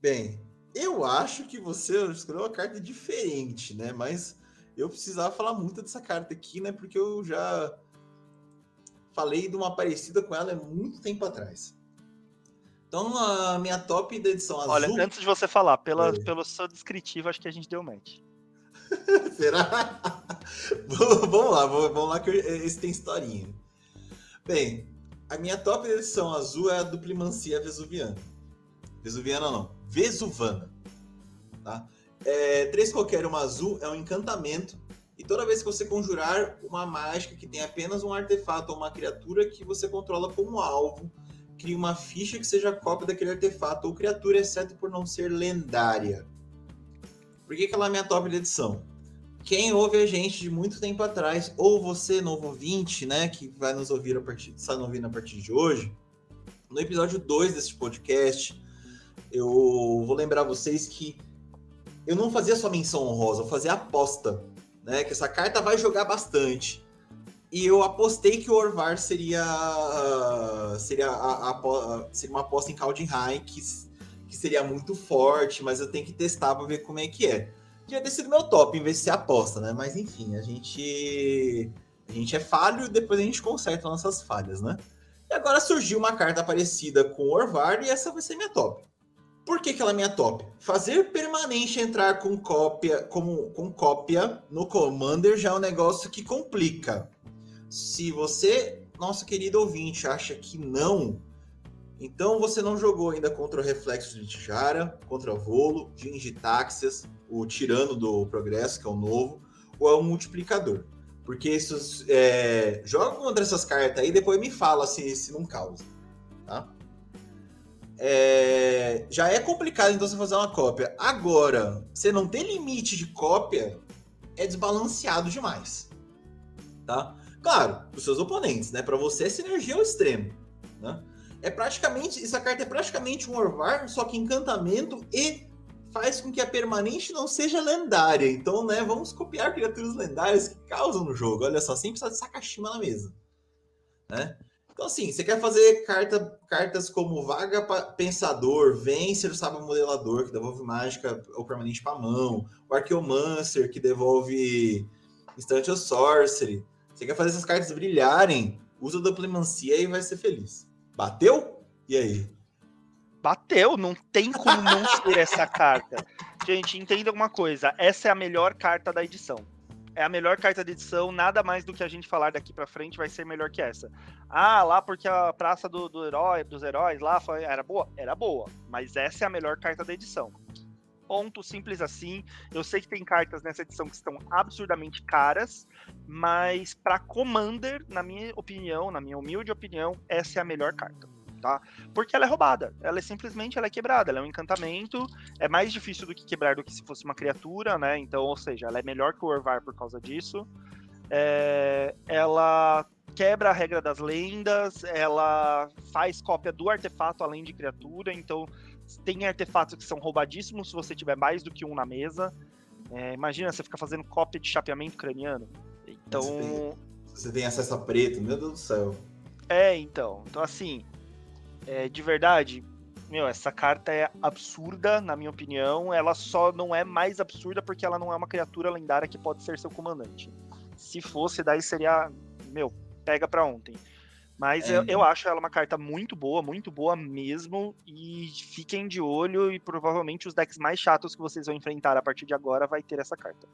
[SPEAKER 2] Bem, eu acho que você escolheu uma carta diferente, né? Mas eu precisava falar muito dessa carta aqui, né? Porque eu já falei de uma parecida com ela há muito tempo atrás. Então, a minha top da edição azul.
[SPEAKER 1] Olha, antes de você falar, pela, pelo seu descritivo, acho que a gente deu match.
[SPEAKER 2] Será? vamos lá, vamos lá, que esse tem historinha. Bem, a minha top da edição azul é a Duplimancia Vesuviana. Vesuviana não, Vesuvana. Tá? É, três qualquer uma azul é um encantamento. E toda vez que você conjurar uma mágica que tem apenas um artefato ou uma criatura que você controla como alvo, crie uma ficha que seja cópia daquele artefato ou criatura, exceto por não ser lendária. Por que, que ela é minha top de edição? Quem ouve a gente de muito tempo atrás, ou você, novo ouvinte, né, que vai nos ouvir a partir, está nos ouvindo a partir de hoje, no episódio 2 desse podcast, eu vou lembrar vocês que eu não fazia só menção honrosa, eu fazia aposta, né? Que essa carta vai jogar bastante. E eu apostei que o Orvar seria seria, a, a, seria uma aposta em Kaldheim que, que seria muito forte, mas eu tenho que testar para ver como é que é. Devia ter sido meu top em vez de ser aposta, né? Mas enfim, a gente a gente é falho e depois a gente conserta nossas falhas, né? E agora surgiu uma carta parecida com o Orvar e essa vai ser minha top. Por que, que ela é minha top? Fazer permanente entrar com cópia, com, com cópia no Commander já é um negócio que complica. Se você, nosso querido ouvinte, acha que não, então você não jogou ainda contra o Reflexo de Tijara, contra o Volo, Gingitaxias, o Tirano do Progresso, que é o novo, ou é o Multiplicador. Porque isso, é, joga contra essas cartas aí depois me fala se, se não causa. Tá? é, já é complicado então você fazer uma cópia. Agora, você não ter limite de cópia é desbalanceado demais. Tá? Claro, para os seus oponentes, né? Para você, essa energia é o extremo. Né? É praticamente. Essa carta é praticamente um Orvar, só que encantamento e faz com que a permanente não seja lendária. Então, né, vamos copiar criaturas lendárias que causam no jogo. Olha só, sem precisar de Sakashima na mesa. Né? Então, assim, você quer fazer carta, cartas como Vaga Pensador, Vencer o Sábio Modelador, que devolve mágica ou permanente para mão, o Archeomancer, que devolve Instant of Sorcery. Você quer fazer essas cartas brilharem, usa a Duplimancia e vai ser feliz. Bateu? E aí?
[SPEAKER 1] Bateu, não tem como não ser essa carta. Gente, entenda uma coisa: essa é a melhor carta da edição é a melhor carta de edição, nada mais do que a gente falar daqui para frente vai ser melhor que essa. Ah, lá porque a praça do, do herói, dos heróis lá foi, era boa? Era boa, mas essa é a melhor carta da edição. Ponto simples assim. Eu sei que tem cartas nessa edição que estão absurdamente caras, mas para Commander, na minha opinião, na minha humilde opinião, essa é a melhor carta tá? Porque ela é roubada, ela é simplesmente ela é quebrada, ela é um encantamento, é mais difícil do que quebrar do que se fosse uma criatura, né? Então, ou seja, ela é melhor que o Orvar por causa disso. É, ela quebra a regra das lendas, ela faz cópia do artefato além de criatura, então tem artefatos que são roubadíssimos se você tiver mais do que um na mesa. É, imagina você ficar fazendo cópia de chapeamento craniano. Então. Você
[SPEAKER 2] tem, você tem acesso a preto, meu Deus do céu.
[SPEAKER 1] É, então. Então, assim, é, de verdade, meu, essa carta é absurda, na minha opinião. Ela só não é mais absurda porque ela não é uma criatura lendária que pode ser seu comandante. Se fosse, daí seria, meu, pega pra ontem. Mas é, eu, eu, acho ela uma carta muito boa, muito boa mesmo. E fiquem de olho e provavelmente os decks mais chatos que vocês vão enfrentar a partir de agora vai ter essa carta.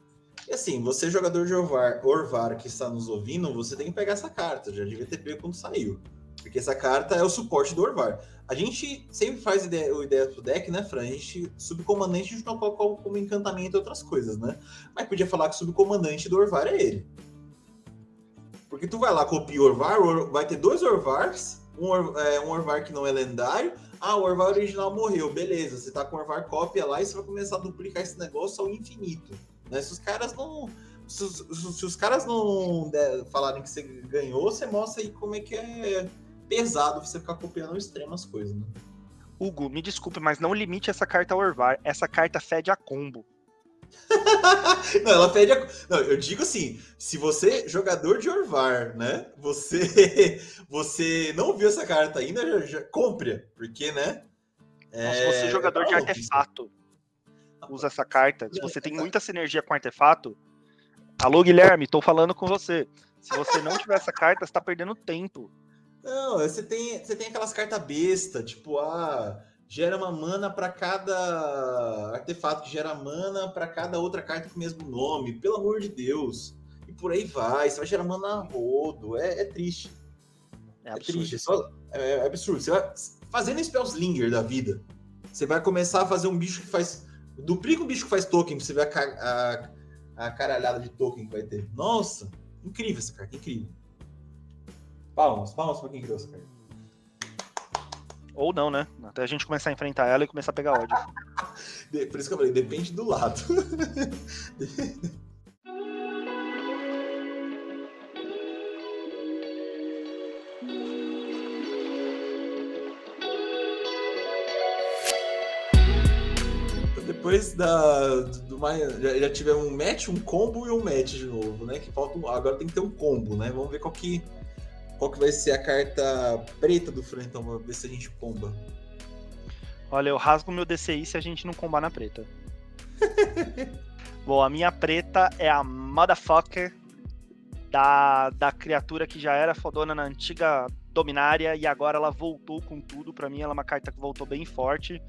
[SPEAKER 2] E assim, você jogador de Orvar, Orvar que está nos ouvindo, você tem que pegar essa carta. Já devia ter pego quando saiu. Porque essa carta é o suporte do Orvar. A gente sempre faz ideia, o ideia pro deck, né, Fran? A gente, subcomandante, a gente não coloca como encantamento e outras coisas, né? Mas podia falar que o subcomandante do Orvar é ele. Porque tu vai lá, copia o Orvar, vai ter dois Orvars, um, Or, é, um Orvar que não é lendário. Ah, o Orvar original morreu, beleza. Você tá com o Orvar cópia lá e você vai começar a duplicar esse negócio ao infinito. Né? Se os caras não. Se os, se os caras não der, falarem que você ganhou, você mostra aí como é que é pesado você ficar copiando ao extremo as coisas, né?
[SPEAKER 1] Hugo, me desculpe, mas não limite essa carta ao Orvar. Essa carta fede a combo.
[SPEAKER 2] não, ela pede a... Não, eu digo assim, se você, jogador de Orvar, né? Você você não viu essa carta ainda, já, já compre, porque, né?
[SPEAKER 1] É... Se você é jogador de artefato, usa essa carta. Se você tem muita sinergia com artefato, alô Guilherme, tô falando com você. Se você não tiver essa carta, você tá perdendo tempo.
[SPEAKER 2] Não, você tem, você tem aquelas cartas besta, tipo, ah, gera uma mana para cada artefato que gera mana para cada outra carta com o mesmo nome. Pelo amor de Deus. E por aí vai. Você vai gerar mana rodo. É, é triste. É, é triste. É, só, é, é, absurdo. Você vai fazendo Spellslinger da vida. Você vai começar a fazer um bicho que faz. Duplica um bicho que faz token. Você vê a, a, a caralhada de token que vai ter. Nossa, incrível essa carta, incrível. Palmas, palmas pra quem criou essa carta.
[SPEAKER 1] Ou não, né? Até a gente começar a enfrentar ela e começar a pegar ódio.
[SPEAKER 2] Por isso que eu falei, depende do lado. depois da do mais, já, já tivemos um match, um combo e um match de novo, né? Que falta agora tem que ter um combo, né? Vamos ver qual que qual que vai ser a carta preta do Frentão? Vamos ver se a gente comba.
[SPEAKER 1] Olha, eu rasgo meu DCI se a gente não combar na preta. Bom, a minha preta é a Motherfucker da, da criatura que já era fodona na antiga Dominária e agora ela voltou com tudo. Para mim, ela é uma carta que voltou bem forte.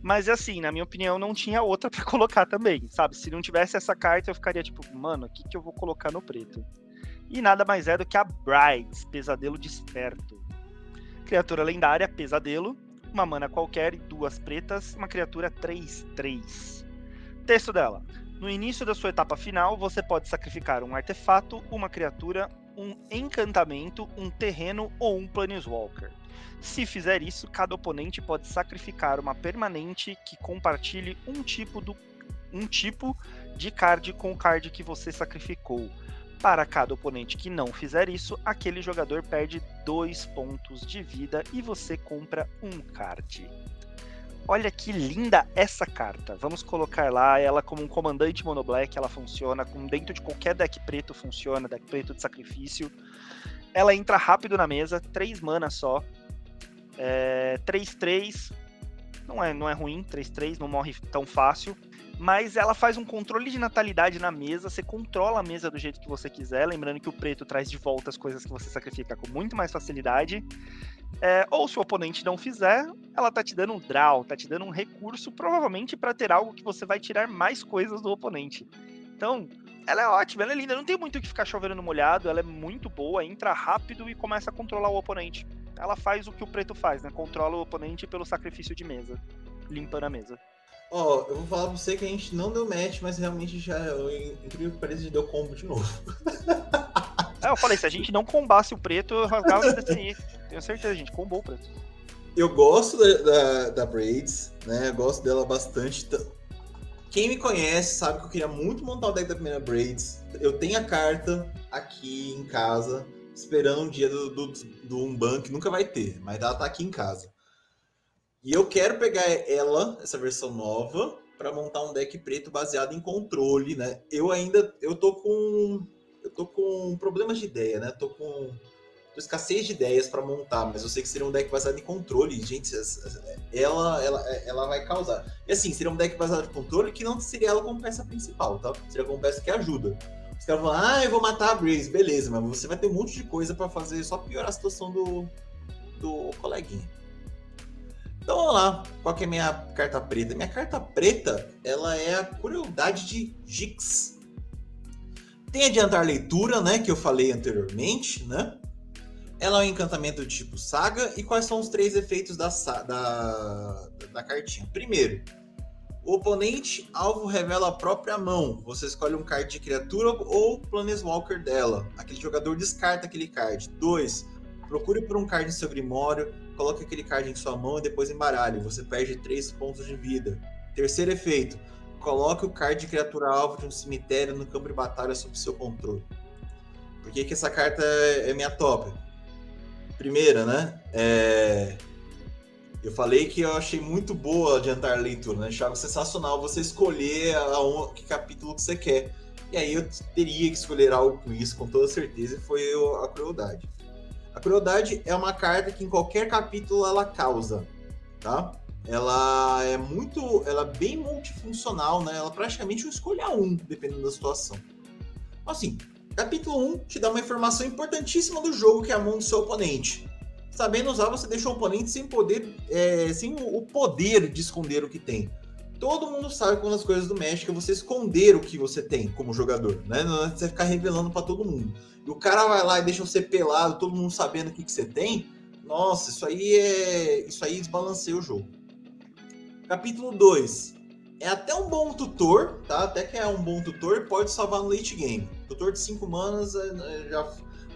[SPEAKER 1] Mas assim, na minha opinião, não tinha outra para colocar também, sabe? Se não tivesse essa carta, eu ficaria tipo, mano, o que, que eu vou colocar no preto? E nada mais é do que a Brides, Pesadelo Desperto. Criatura lendária, Pesadelo, uma mana qualquer e duas pretas, uma criatura 3-3. Texto dela. No início da sua etapa final, você pode sacrificar um artefato, uma criatura, um encantamento, um terreno ou um planeswalker. Se fizer isso, cada oponente pode sacrificar uma permanente que compartilhe um tipo, do, um tipo de card com o card que você sacrificou. Para cada oponente que não fizer isso, aquele jogador perde dois pontos de vida e você compra um card. Olha que linda essa carta. Vamos colocar lá ela como um comandante mono black. Ela funciona com dentro de qualquer deck preto funciona, deck preto de sacrifício. Ela entra rápido na mesa, 3 mana só. 3-3. É, não é, não é ruim, 3-3, não morre tão fácil mas ela faz um controle de natalidade na mesa, você controla a mesa do jeito que você quiser, lembrando que o preto traz de volta as coisas que você sacrifica com muito mais facilidade. É, ou se o oponente não fizer, ela tá te dando um draw, tá te dando um recurso, provavelmente para ter algo que você vai tirar mais coisas do oponente. Então, ela é ótima, ela é linda, não tem muito o que ficar chovendo no molhado, ela é muito boa, entra rápido e começa a controlar o oponente. Ela faz o que o preto faz, né? Controla o oponente pelo sacrifício de mesa, limpando a mesa.
[SPEAKER 2] Ó, eu vou falar pra você que a gente não deu match, mas realmente já, incrível que pareça, deu combo de novo.
[SPEAKER 1] é, eu falei, se a gente não combasse o preto, eu rasgava o DCI. Tenho certeza, a gente combou o preto.
[SPEAKER 2] Eu gosto da, da, da Braids, né? Eu gosto dela bastante. Quem me conhece sabe que eu queria muito montar o deck da primeira Braids. Eu tenho a carta aqui em casa, esperando um dia do, do, do Umban, que nunca vai ter, mas ela tá aqui em casa. E eu quero pegar ela, essa versão nova, para montar um deck preto baseado em controle, né? Eu ainda eu tô com eu tô com problemas de ideia, né? Tô com tô escassez de ideias para montar, mas eu sei que seria um deck baseado em controle, gente, ela ela ela vai causar. E assim, seria um deck baseado em controle que não seria ela como peça principal, tá? Seria como peça que ajuda. Os caras vão, ah, eu vou matar a Breeze, beleza, mas você vai ter um monte de coisa para fazer só piorar a situação do do coleguinha. Então vamos lá, qual que é a minha carta preta? Minha carta preta, ela é a crueldade de Gix. Tem adiantar leitura, né, que eu falei anteriormente, né? Ela é um encantamento de tipo saga. E quais são os três efeitos da, da, da cartinha? Primeiro, O oponente alvo revela a própria mão. Você escolhe um card de criatura ou Planeswalker dela. Aquele jogador descarta aquele card. 2. Procure por um card em seu grimório, coloque aquele card em sua mão e depois embaralhe. Você perde 3 pontos de vida. Terceiro efeito. Coloque o card de criatura alvo de um cemitério no campo de batalha sob seu controle. Por que, que essa carta é minha top? Primeira, né? É... Eu falei que eu achei muito boa adiantar a leitura, né? Achava sensacional você escolher a, a, que capítulo que você quer. E aí eu teria que escolher algo com isso, com toda certeza, e foi a crueldade. A crueldade é uma carta que em qualquer capítulo ela causa, tá? Ela é muito, ela é bem multifuncional, né? Ela praticamente um escolha um, dependendo da situação. Assim, Capítulo 1 te dá uma informação importantíssima do jogo que é a mão do seu oponente. Sabendo usar, você deixa o oponente sem poder, é, sem o poder de esconder o que tem. Todo mundo sabe quando as coisas do México é você esconder o que você tem como jogador, né? Não é você ficar revelando para todo mundo. E o cara vai lá e deixa você pelado, todo mundo sabendo o que, que você tem. Nossa, isso aí é. Isso aí desbalanceia o jogo. Capítulo 2 é até um bom tutor, tá? Até que é um bom tutor, pode salvar no late game. Tutor de 5 manas, é, né, já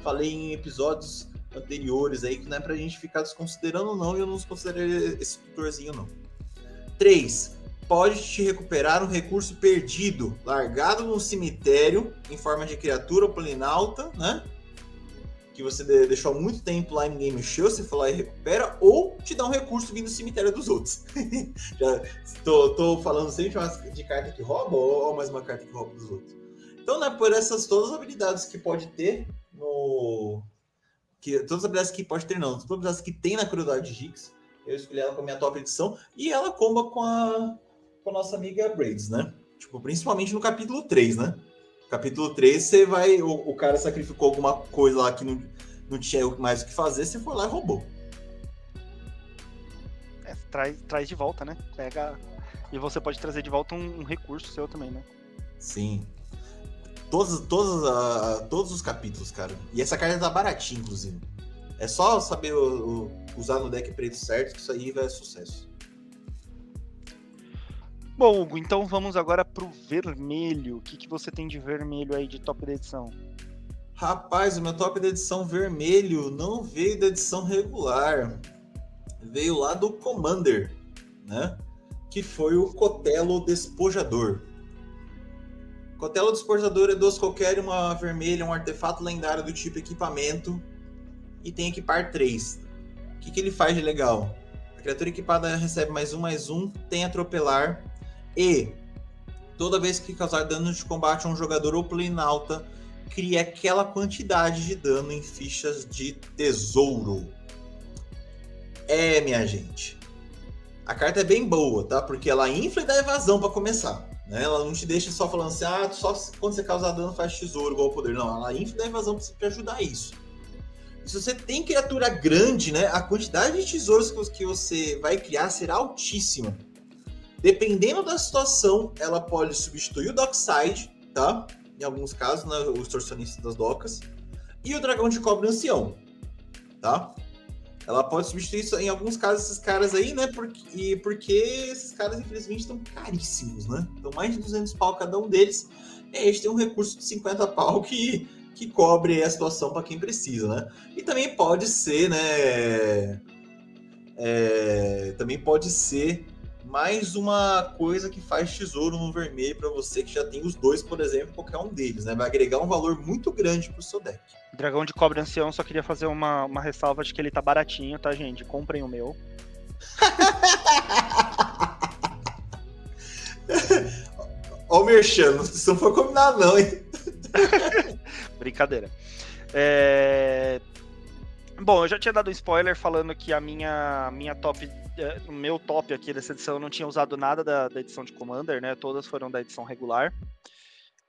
[SPEAKER 2] falei em episódios anteriores aí que não é pra gente ficar desconsiderando não, e eu não desconsidero esse tutorzinho não. 3. Pode te recuperar um recurso perdido, largado no cemitério, em forma de criatura ou né? que você deixou muito tempo lá em game show, você for lá e recupera, ou te dá um recurso vindo do cemitério dos outros. Já tô, tô falando sempre de carta que rouba ou mais uma carta que rouba dos outros. Então, né, por essas todas as habilidades que pode ter no. Que, todas as habilidades que pode ter, não, todas as habilidades que tem na crueldade de Higgs, eu escolhi ela com a minha top edição, e ela comba com a, com a nossa amiga Braids, né? Tipo, principalmente no capítulo 3, né? Capítulo 3, você vai. O, o, cara sacrificou alguma coisa lá que não, não tinha mais o que fazer, você foi lá e roubou.
[SPEAKER 1] É, traz, traz de volta, né? Pega. E você pode trazer de volta um, um recurso seu também, né?
[SPEAKER 2] Sim. Todos, todos, uh, todos os capítulos, cara. E essa carta tá baratinha, inclusive. É só saber o, o, usar no deck preto certo que isso aí vai ser sucesso.
[SPEAKER 1] Bom, Hugo, então vamos agora pro vermelho. O que, que você tem de vermelho aí de top da edição?
[SPEAKER 2] Rapaz, o meu top da edição vermelho não veio da edição regular. Veio lá do Commander, né? Que foi o Cotelo Despojador. Cotelo Despojador é duas qualquer, uma vermelha, um artefato lendário do tipo equipamento e tem equipar três. O que, que ele faz de legal? A criatura equipada recebe mais um, mais um, tem atropelar e toda vez que causar dano de combate a um jogador ou planalta, cria aquela quantidade de dano em fichas de tesouro. É, minha gente. A carta é bem boa, tá? Porque ela infla e dá evasão para começar. Né? Ela não te deixa só falando assim, ah, só quando você causar dano faz tesouro igual o poder. Não, ela infla e dá evasão para ajudar isso. Se você tem criatura grande, né? A quantidade de tesouros que você vai criar será altíssima. Dependendo da situação, ela pode substituir o Dockside, tá? Em alguns casos, né, o extorsionista das docas. E o dragão de cobre ancião, tá? Ela pode substituir isso, em alguns casos esses caras aí, né? Porque, porque esses caras, infelizmente, estão caríssimos, né? Então, mais de 200 pau cada um deles. E a gente tem um recurso de 50 pau que, que cobre a situação para quem precisa, né? E também pode ser, né? É, também pode ser mais uma coisa que faz tesouro no vermelho para você que já tem os dois, por exemplo, qualquer um deles, né? Vai agregar um valor muito grande pro seu deck.
[SPEAKER 1] Dragão de Cobre Ancião, só queria fazer uma, uma ressalva de que ele tá baratinho, tá, gente? Comprem o meu.
[SPEAKER 2] Ó o Merchan, não foi combinado não, hein?
[SPEAKER 1] Brincadeira. É... Bom, eu já tinha dado um spoiler falando que a minha, minha top no meu top aqui dessa edição eu não tinha usado nada da, da edição de Commander, né? Todas foram da edição regular.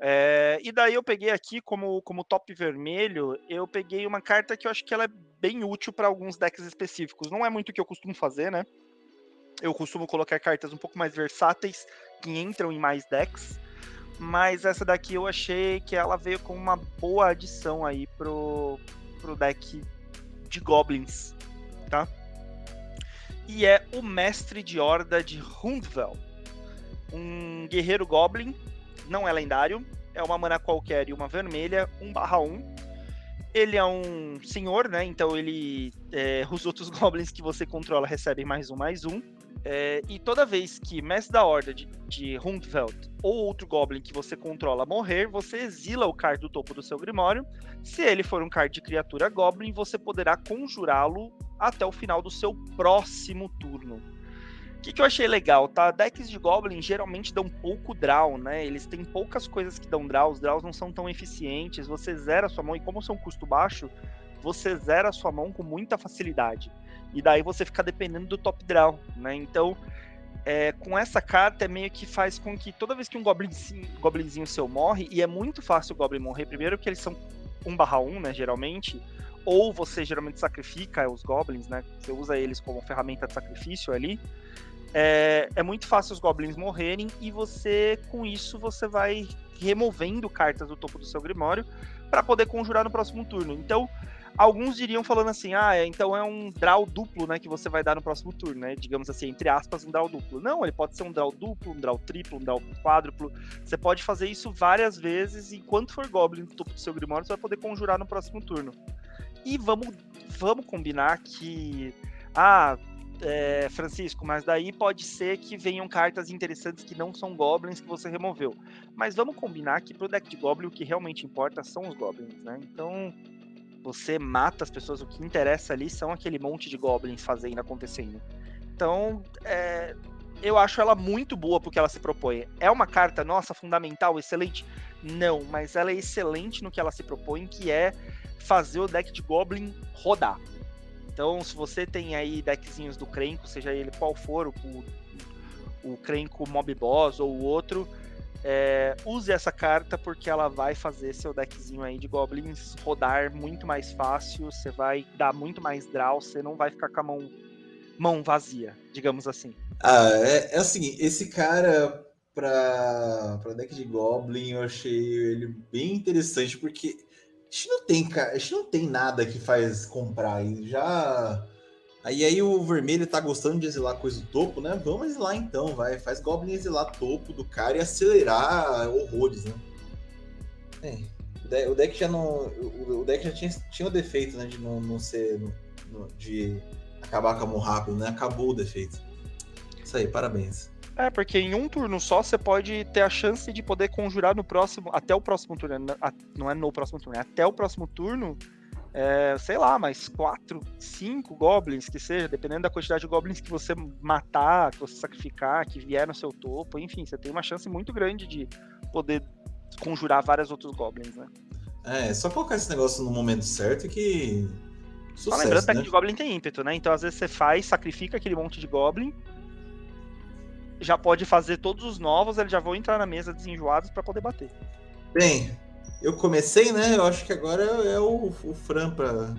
[SPEAKER 1] É, e daí eu peguei aqui como, como top vermelho, eu peguei uma carta que eu acho que ela é bem útil para alguns decks específicos. Não é muito o que eu costumo fazer, né? Eu costumo colocar cartas um pouco mais versáteis que entram em mais decks. Mas essa daqui eu achei que ela veio com uma boa adição aí pro, pro deck de Goblins, tá? E é o mestre de horda de Hundvel. um guerreiro Goblin, não é lendário, é uma mana qualquer e uma vermelha, 1 barra 1. Ele é um senhor, né? Então ele. É, os outros goblins que você controla recebem mais um, mais um. É, e toda vez que Mestre da Horda de, de ou outro Goblin que você controla morrer, você exila o card do topo do seu Grimório. Se ele for um card de criatura Goblin, você poderá conjurá-lo até o final do seu próximo turno. O que, que, eu achei legal, tá? Decks de Goblin geralmente dão pouco draw, né? Eles têm poucas coisas que dão draw, os draws não são tão eficientes, você zera a sua mão, e como são custo baixo, você zera sua mão com muita facilidade. E daí você fica dependendo do top draw, né? Então, é, com essa carta é meio que faz com que toda vez que um goblinzinho, goblinzinho seu morre, e é muito fácil o Goblin morrer, primeiro que eles são 1 barra 1, né, geralmente, ou você geralmente sacrifica os Goblins, né, você usa eles como ferramenta de sacrifício ali, é, é muito fácil os goblins morrerem e você, com isso, você vai removendo cartas do topo do seu Grimório para poder conjurar no próximo turno. Então, alguns diriam falando assim, ah, é, então é um draw duplo, né, que você vai dar no próximo turno, né? Digamos assim, entre aspas, um draw duplo. Não, ele pode ser um draw duplo, um draw triplo, um draw quádruplo. Você pode fazer isso várias vezes enquanto for goblin no topo do seu Grimório, você vai poder conjurar no próximo turno. E vamos, vamos combinar que ah, é, Francisco, mas daí pode ser que venham cartas interessantes que não são goblins que você removeu. Mas vamos combinar que pro deck de goblin o que realmente importa são os goblins, né? Então você mata as pessoas, o que interessa ali são aquele monte de goblins fazendo, acontecendo. Então, é, eu acho ela muito boa porque ela se propõe. É uma carta, nossa, fundamental, excelente? Não, mas ela é excelente no que ela se propõe, que é fazer o deck de Goblin rodar. Então, se você tem aí deckzinhos do Crenco, seja ele qual for, o, o Crenco Mob Boss ou o outro, é, use essa carta porque ela vai fazer seu deckzinho aí de Goblins rodar muito mais fácil, você vai dar muito mais draw, você não vai ficar com a mão, mão vazia, digamos assim.
[SPEAKER 2] Ah, é, é seguinte, esse cara para deck de Goblin eu achei ele bem interessante porque a gente não tem, cara, a gente não tem nada que faz comprar. Já. Aí, aí o vermelho tá gostando de exilar coisa do topo, né? Vamos exilar então, vai. Faz Goblin exilar topo do cara e acelerar horrores, né? É, o deck já não. O deck já tinha, tinha o defeito, né? De não, não ser. de acabar com a mão rápido, né? Acabou o defeito. Isso aí, parabéns.
[SPEAKER 1] É, porque em um turno só você pode ter a chance de poder conjurar no próximo, até o próximo turno, né? não é no próximo turno, é até o próximo turno, é, sei lá, mais quatro, cinco goblins que seja, dependendo da quantidade de goblins que você matar, que você sacrificar, que vier no seu topo, enfim, você tem uma chance muito grande de poder conjurar vários outros goblins, né?
[SPEAKER 2] É, só colocar esse negócio no momento certo que.
[SPEAKER 1] Sucesso, Só lembrando né? que de Goblin tem ímpeto, né? Então às vezes você faz, sacrifica aquele monte de Goblin, já pode fazer todos os novos, eles já vão entrar na mesa desenjoados para poder bater.
[SPEAKER 2] Bem, eu comecei, né? Eu acho que agora é o, o Fran para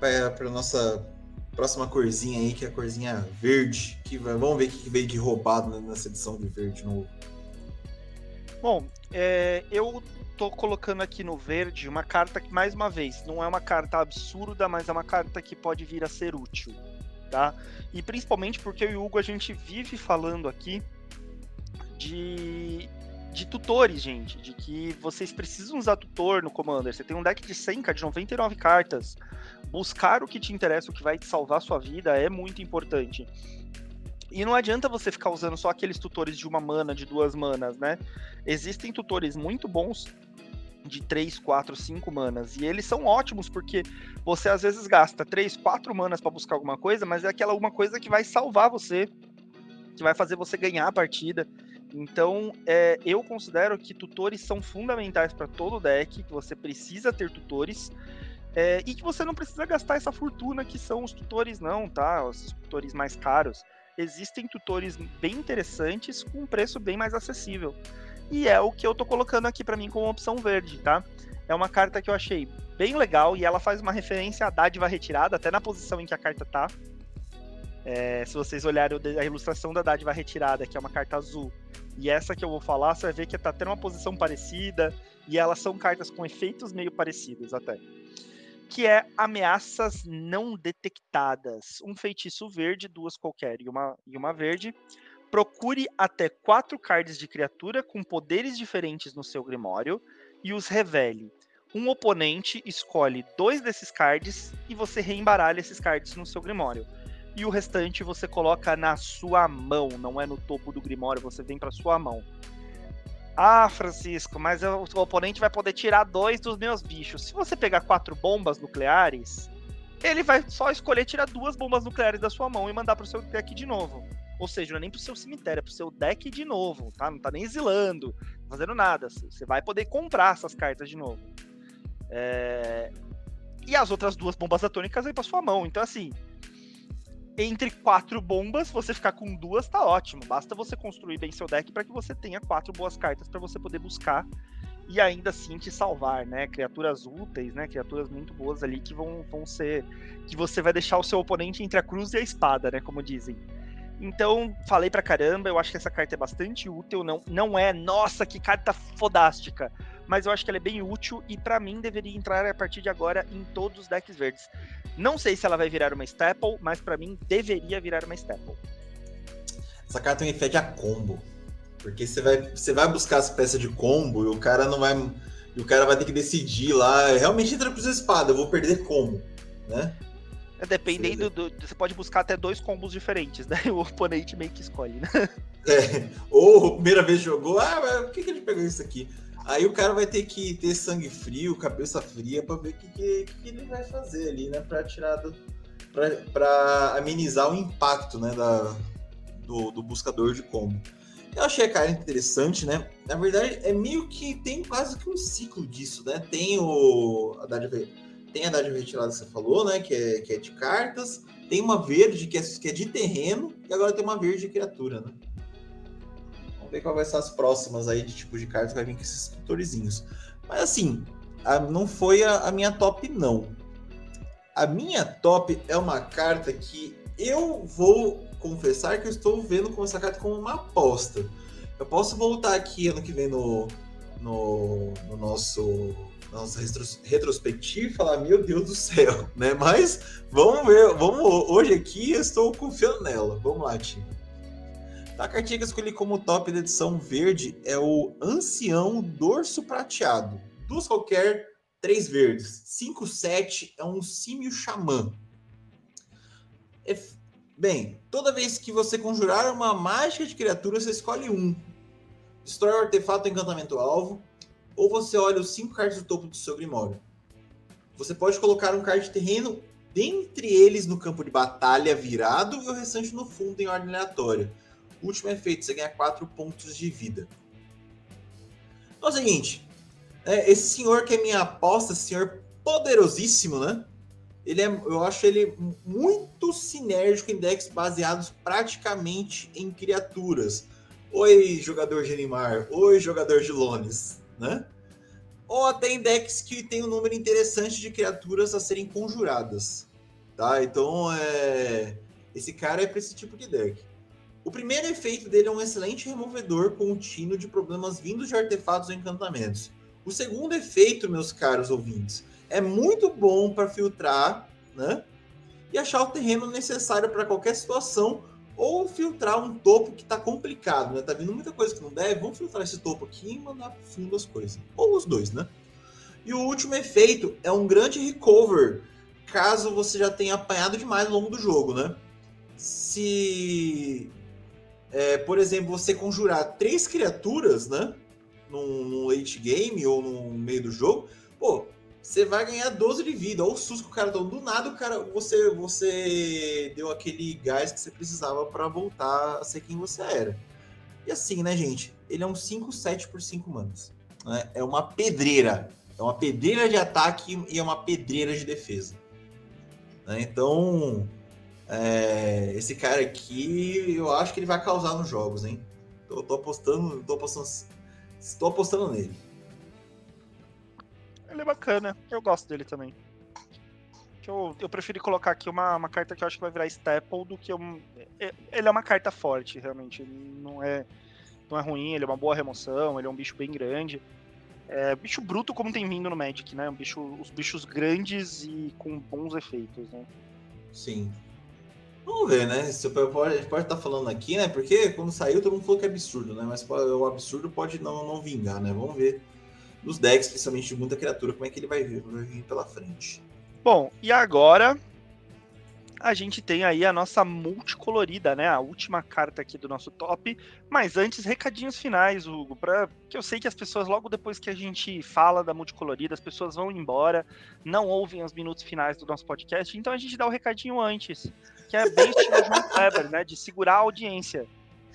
[SPEAKER 2] para nossa próxima corzinha aí, que é a corzinha verde. Que vamos ver o que veio de roubado nessa edição de verde novo.
[SPEAKER 1] Bom, é, eu tô colocando aqui no verde uma carta que, mais uma vez, não é uma carta absurda, mas é uma carta que pode vir a ser útil tá? E principalmente porque eu e o Hugo a gente vive falando aqui de, de tutores, gente, de que vocês precisam usar tutor no Commander. Você tem um deck de 100, de 99 cartas. Buscar o que te interessa, o que vai te salvar a sua vida é muito importante. E não adianta você ficar usando só aqueles tutores de uma mana, de duas manas, né? Existem tutores muito bons de 3, 4, 5 manas. E eles são ótimos porque você às vezes gasta 3, 4 manas para buscar alguma coisa, mas é aquela alguma coisa que vai salvar você, que vai fazer você ganhar a partida. Então, é, eu considero que tutores são fundamentais para todo deck, que você precisa ter tutores. É, e que você não precisa gastar essa fortuna que são os tutores, não, tá? Os tutores mais caros. Existem tutores bem interessantes com um preço bem mais acessível e é o que eu tô colocando aqui para mim como opção verde, tá? É uma carta que eu achei bem legal e ela faz uma referência à dádiva retirada, até na posição em que a carta tá. É, se vocês olharem a ilustração da dádiva retirada, que é uma carta azul, e essa que eu vou falar, você vai ver que tá tendo uma posição parecida, e elas são cartas com efeitos meio parecidos até. Que é ameaças não detectadas. Um feitiço verde, duas qualquer e uma, e uma verde Procure até quatro cards de criatura com poderes diferentes no seu Grimório e os revele. Um oponente escolhe dois desses cards e você reembaralha esses cards no seu Grimório. E o restante você coloca na sua mão, não é no topo do Grimório, você vem para sua mão. Ah, Francisco, mas o oponente vai poder tirar dois dos meus bichos. Se você pegar quatro bombas nucleares, ele vai só escolher tirar duas bombas nucleares da sua mão e mandar pro seu deck de novo. Ou seja, não é nem pro seu cemitério, é pro seu deck de novo, tá? Não tá nem exilando, não fazendo nada. Você vai poder comprar essas cartas de novo. É... E as outras duas bombas atômicas aí pra sua mão. Então, assim, entre quatro bombas, você ficar com duas tá ótimo. Basta você construir bem seu deck para que você tenha quatro boas cartas para você poder buscar e ainda assim te salvar, né? Criaturas úteis, né? Criaturas muito boas ali que vão, vão ser. que você vai deixar o seu oponente entre a cruz e a espada, né? Como dizem. Então, falei pra caramba, eu acho que essa carta é bastante útil, não, não é, nossa, que carta fodástica, mas eu acho que ela é bem útil e para mim deveria entrar a partir de agora em todos os decks verdes. Não sei se ela vai virar uma staple, mas para mim deveria virar uma staple.
[SPEAKER 2] Essa carta me fede a combo. Porque você vai, você vai buscar as peças de combo e o cara não vai. E o cara vai ter que decidir lá. Realmente entra cruz espada, eu vou perder como, né?
[SPEAKER 1] É, dependendo do, Você pode buscar até dois combos diferentes, né? O oponente meio que escolhe, né?
[SPEAKER 2] É. Ou a primeira vez jogou, ah, mas por que, que ele pegou isso aqui? Aí o cara vai ter que ter sangue frio, cabeça fria, para ver o que, que, que, ele vai fazer ali, né? Pra tirar do. Pra, pra amenizar o impacto, né? Da, do, do buscador de combo. Eu achei a cara interessante, né? Na verdade, é meio que tem quase que um ciclo disso, né? Tem o a dádiva, tem a dádiva retirada que você falou, né? Que é, que é de cartas. Tem uma verde que é, que é de terreno. E agora tem uma verde de criatura, né? Ver qual vai ser as próximas aí de tipo de cartas que vai vir com esses tutorizinhos. Mas assim, a, não foi a, a minha top, não. A minha top é uma carta que eu vou confessar que eu estou vendo com essa carta como uma aposta. Eu posso voltar aqui ano que vem no, no, no nosso nossa retrospectiva e falar, meu Deus do céu, né? Mas vamos ver, vamos hoje aqui eu estou confiando nela. Vamos lá, time. A cartinha que eu escolhi como top da edição verde é o Ancião Dorso Prateado. Duas qualquer, três verdes. 5-7 é um símio xamã. É Bem, toda vez que você conjurar uma mágica de criatura, você escolhe um. Destrói o artefato encantamento alvo, ou você olha os cinco cartas do topo do seu grimório. Você pode colocar um card de terreno dentre eles no campo de batalha virado e o restante no fundo em ordem aleatória. Último efeito, você ganha 4 pontos de vida. Então é o seguinte, é, esse senhor que é minha aposta, esse senhor poderosíssimo, né? ele é, eu acho ele muito sinérgico em decks baseados praticamente em criaturas. Oi, jogador de Animar, oi, jogador de Lones, né? Ou até em decks que tem um número interessante de criaturas a serem conjuradas, tá? Então, é... esse cara é para esse tipo de deck. O primeiro efeito dele é um excelente removedor contínuo de problemas vindos de artefatos ou encantamentos. O segundo efeito, meus caros ouvintes, é muito bom para filtrar, né? E achar o terreno necessário para qualquer situação ou filtrar um topo que está complicado, né? Tá vindo muita coisa que não deve, vamos filtrar esse topo aqui e mandar pro fundo as coisas. Ou os dois, né? E o último efeito é um grande recover, caso você já tenha apanhado demais ao longo do jogo, né? Se, é, por exemplo, você conjurar três criaturas, né? Num, late game ou no meio do jogo, pô, você vai ganhar 12 de vida. Ou o susto que o cara deu. Do nada, o cara, você, você deu aquele gás que você precisava para voltar a ser quem você era. E assim, né, gente? Ele é um 5-7 por 5 manos. Né? É uma pedreira. É uma pedreira de ataque e é uma pedreira de defesa. Né? Então, é, esse cara aqui, eu acho que ele vai causar nos jogos, hein? Tô, tô apostando, tô apostando, estou apostando nele.
[SPEAKER 1] Ele é bacana, eu gosto dele também. Eu, eu preferi colocar aqui uma, uma carta que eu acho que vai virar staple do que um. É, ele é uma carta forte, realmente. Não é, não é ruim, ele é uma boa remoção, ele é um bicho bem grande. É bicho bruto como tem vindo no Magic, né? Um bicho, os bichos grandes e com bons efeitos, né?
[SPEAKER 2] Sim. Vamos ver, né? Pode, a gente pode estar tá falando aqui, né? Porque quando saiu, todo mundo falou que é absurdo, né? Mas o absurdo pode não, não vingar, né? Vamos ver nos decks, principalmente de muita criatura, como é que ele vai vir, vai vir pela frente.
[SPEAKER 1] Bom, e agora a gente tem aí a nossa multicolorida, né? A última carta aqui do nosso top. Mas antes, recadinhos finais, Hugo, para que eu sei que as pessoas, logo depois que a gente fala da multicolorida, as pessoas vão embora, não ouvem os minutos finais do nosso podcast, então a gente dá o recadinho antes, que é bem estilo João Kleber, né? De segurar a audiência.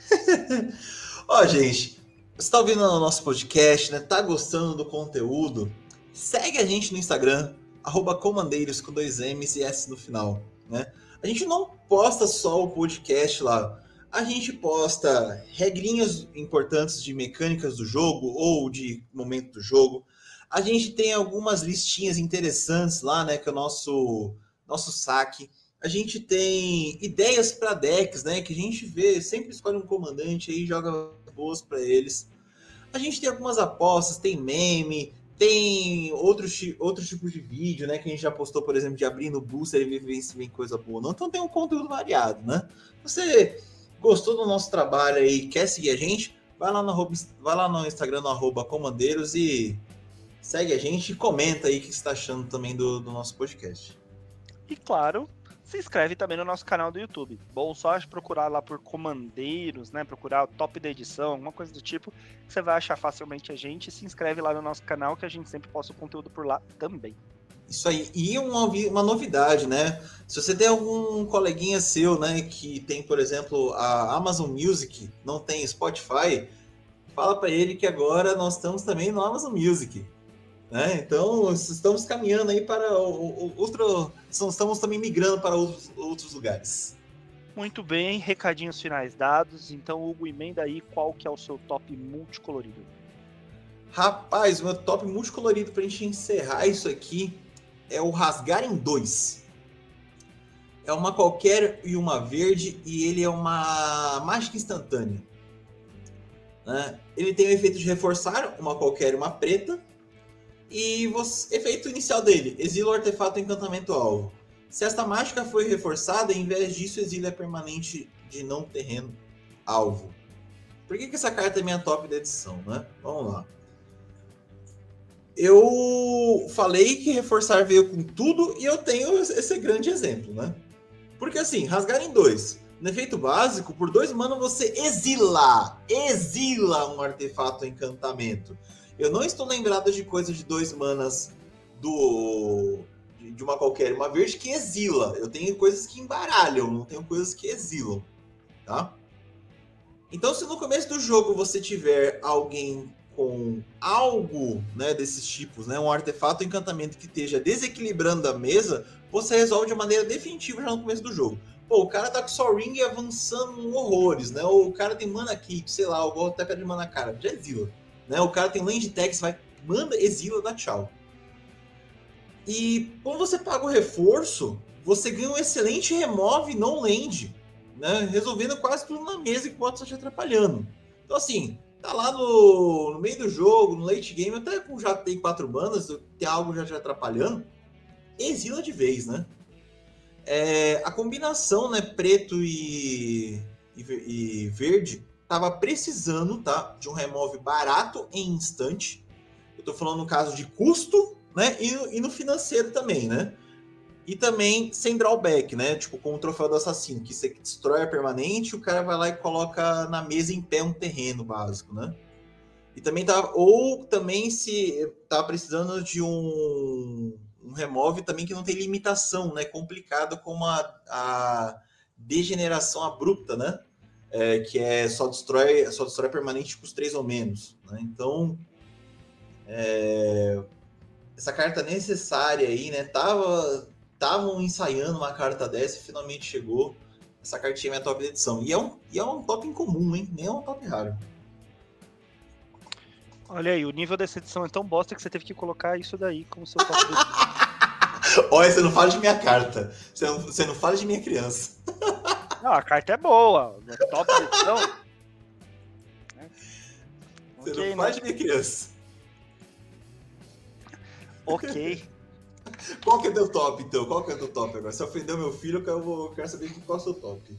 [SPEAKER 2] Ó, oh, gente, você tá ouvindo o nosso podcast, né? Tá gostando do conteúdo? Segue a gente no Instagram, arroba comandeiros com dois M's e S no final né? A gente não posta só o podcast lá. A gente posta regrinhas importantes de mecânicas do jogo ou de momento do jogo. A gente tem algumas listinhas interessantes lá, né? Que é o nosso, nosso saque. A gente tem ideias para decks, né? Que a gente vê, sempre escolhe um comandante aí joga boas para eles. A gente tem algumas apostas, tem meme, tem outros, outros tipos de vídeo, né? Que a gente já postou, por exemplo, de abrindo booster e ver se vem coisa boa. Não, então tem um conteúdo variado, né? Você gostou do nosso trabalho aí, quer seguir a gente? Vai lá no, vai lá no Instagram, no arroba comandeiros e segue a gente e comenta aí o que você está achando também do, do nosso podcast.
[SPEAKER 1] E claro, se inscreve também no nosso canal do YouTube. Bom, só procurar lá por comandeiros, né? Procurar o top da edição, alguma coisa do tipo, você vai achar facilmente a gente. Se inscreve lá no nosso canal que a gente sempre posta o conteúdo por lá também.
[SPEAKER 2] Isso aí. E uma, uma novidade, né? Se você tem algum coleguinha seu, né, que tem, por exemplo, a Amazon Music, não tem Spotify, fala para ele que agora nós estamos também no Amazon Music. Né? Então, estamos caminhando aí para outro. Estamos também migrando para outros, outros lugares.
[SPEAKER 1] Muito bem, recadinhos finais dados. Então, Hugo, emenda aí qual que é o seu top multicolorido.
[SPEAKER 2] Rapaz, o meu top multicolorido para a gente encerrar isso aqui é o Rasgar em dois. É uma qualquer e uma verde, e ele é uma mágica instantânea. Né? Ele tem o efeito de reforçar uma qualquer e uma preta, e você, efeito inicial dele: exila o artefato encantamento alvo. Se esta mágica foi reforçada, em vez disso, exila é permanente de não terreno alvo. Por que, que essa carta é minha top da edição, né? Vamos lá. Eu falei que reforçar veio com tudo e eu tenho esse grande exemplo, né? Porque assim, rasgar em dois. No efeito básico, por dois mana você exila, exila um artefato encantamento. Eu não estou lembrado de coisas de dois manas do de uma qualquer, uma verde que exila. Eu tenho coisas que embaralham, não tenho coisas que exilam, tá? Então, se no começo do jogo você tiver alguém com algo, né, desses tipos, né, um artefato, um encantamento que esteja desequilibrando a mesa, você resolve de maneira definitiva já no começo do jogo. Pô, o cara tá com só ring avançando horrores, né? Ou o cara tem mana keep, sei lá, o até de mana cara, já exila. Né? O cara tem land tags, vai, manda, exila, dá tchau. E quando você paga o reforço, você ganha um excelente remove não land, né? Resolvendo quase tudo na mesa que pode estar te atrapalhando. Então, assim, tá lá no, no, meio do jogo, no late game, até com já tem quatro bandas, tem algo já te atrapalhando, exila de vez, né? É, a combinação, né, preto e, e, e verde estava precisando tá, de um remove barato em instante. Eu estou falando no caso de custo, né? E, e, no financeiro também, né? E também sem drawback, né? Tipo, com o troféu do assassino, que você destrói a permanente, o cara vai lá e coloca na mesa em pé um terreno básico, né? E também tá. Ou também se tá precisando de um, um remove também que não tem limitação, né? Complicado como a, a degeneração abrupta, né? É, que é só destrói, só destrói permanente com os três ou menos. Né? Então, é, essa carta necessária aí, né? Tava, estavam ensaiando uma carta dessa e finalmente chegou. Essa cartinha é top de edição. E é um, e é um top incomum, hein? Nem é um top raro.
[SPEAKER 1] Olha aí, o nível dessa edição é tão bosta que você teve que colocar isso daí como seu top de
[SPEAKER 2] Olha, você não fala de minha carta. Você não, você não fala de minha criança.
[SPEAKER 1] Não, a carta é boa. Top edição.
[SPEAKER 2] Você okay, não faz né? criança.
[SPEAKER 1] Ok.
[SPEAKER 2] Qual que é teu top, então? Qual que é teu top agora? Se ofendeu meu filho, eu, vou, eu quero saber qual é o seu top.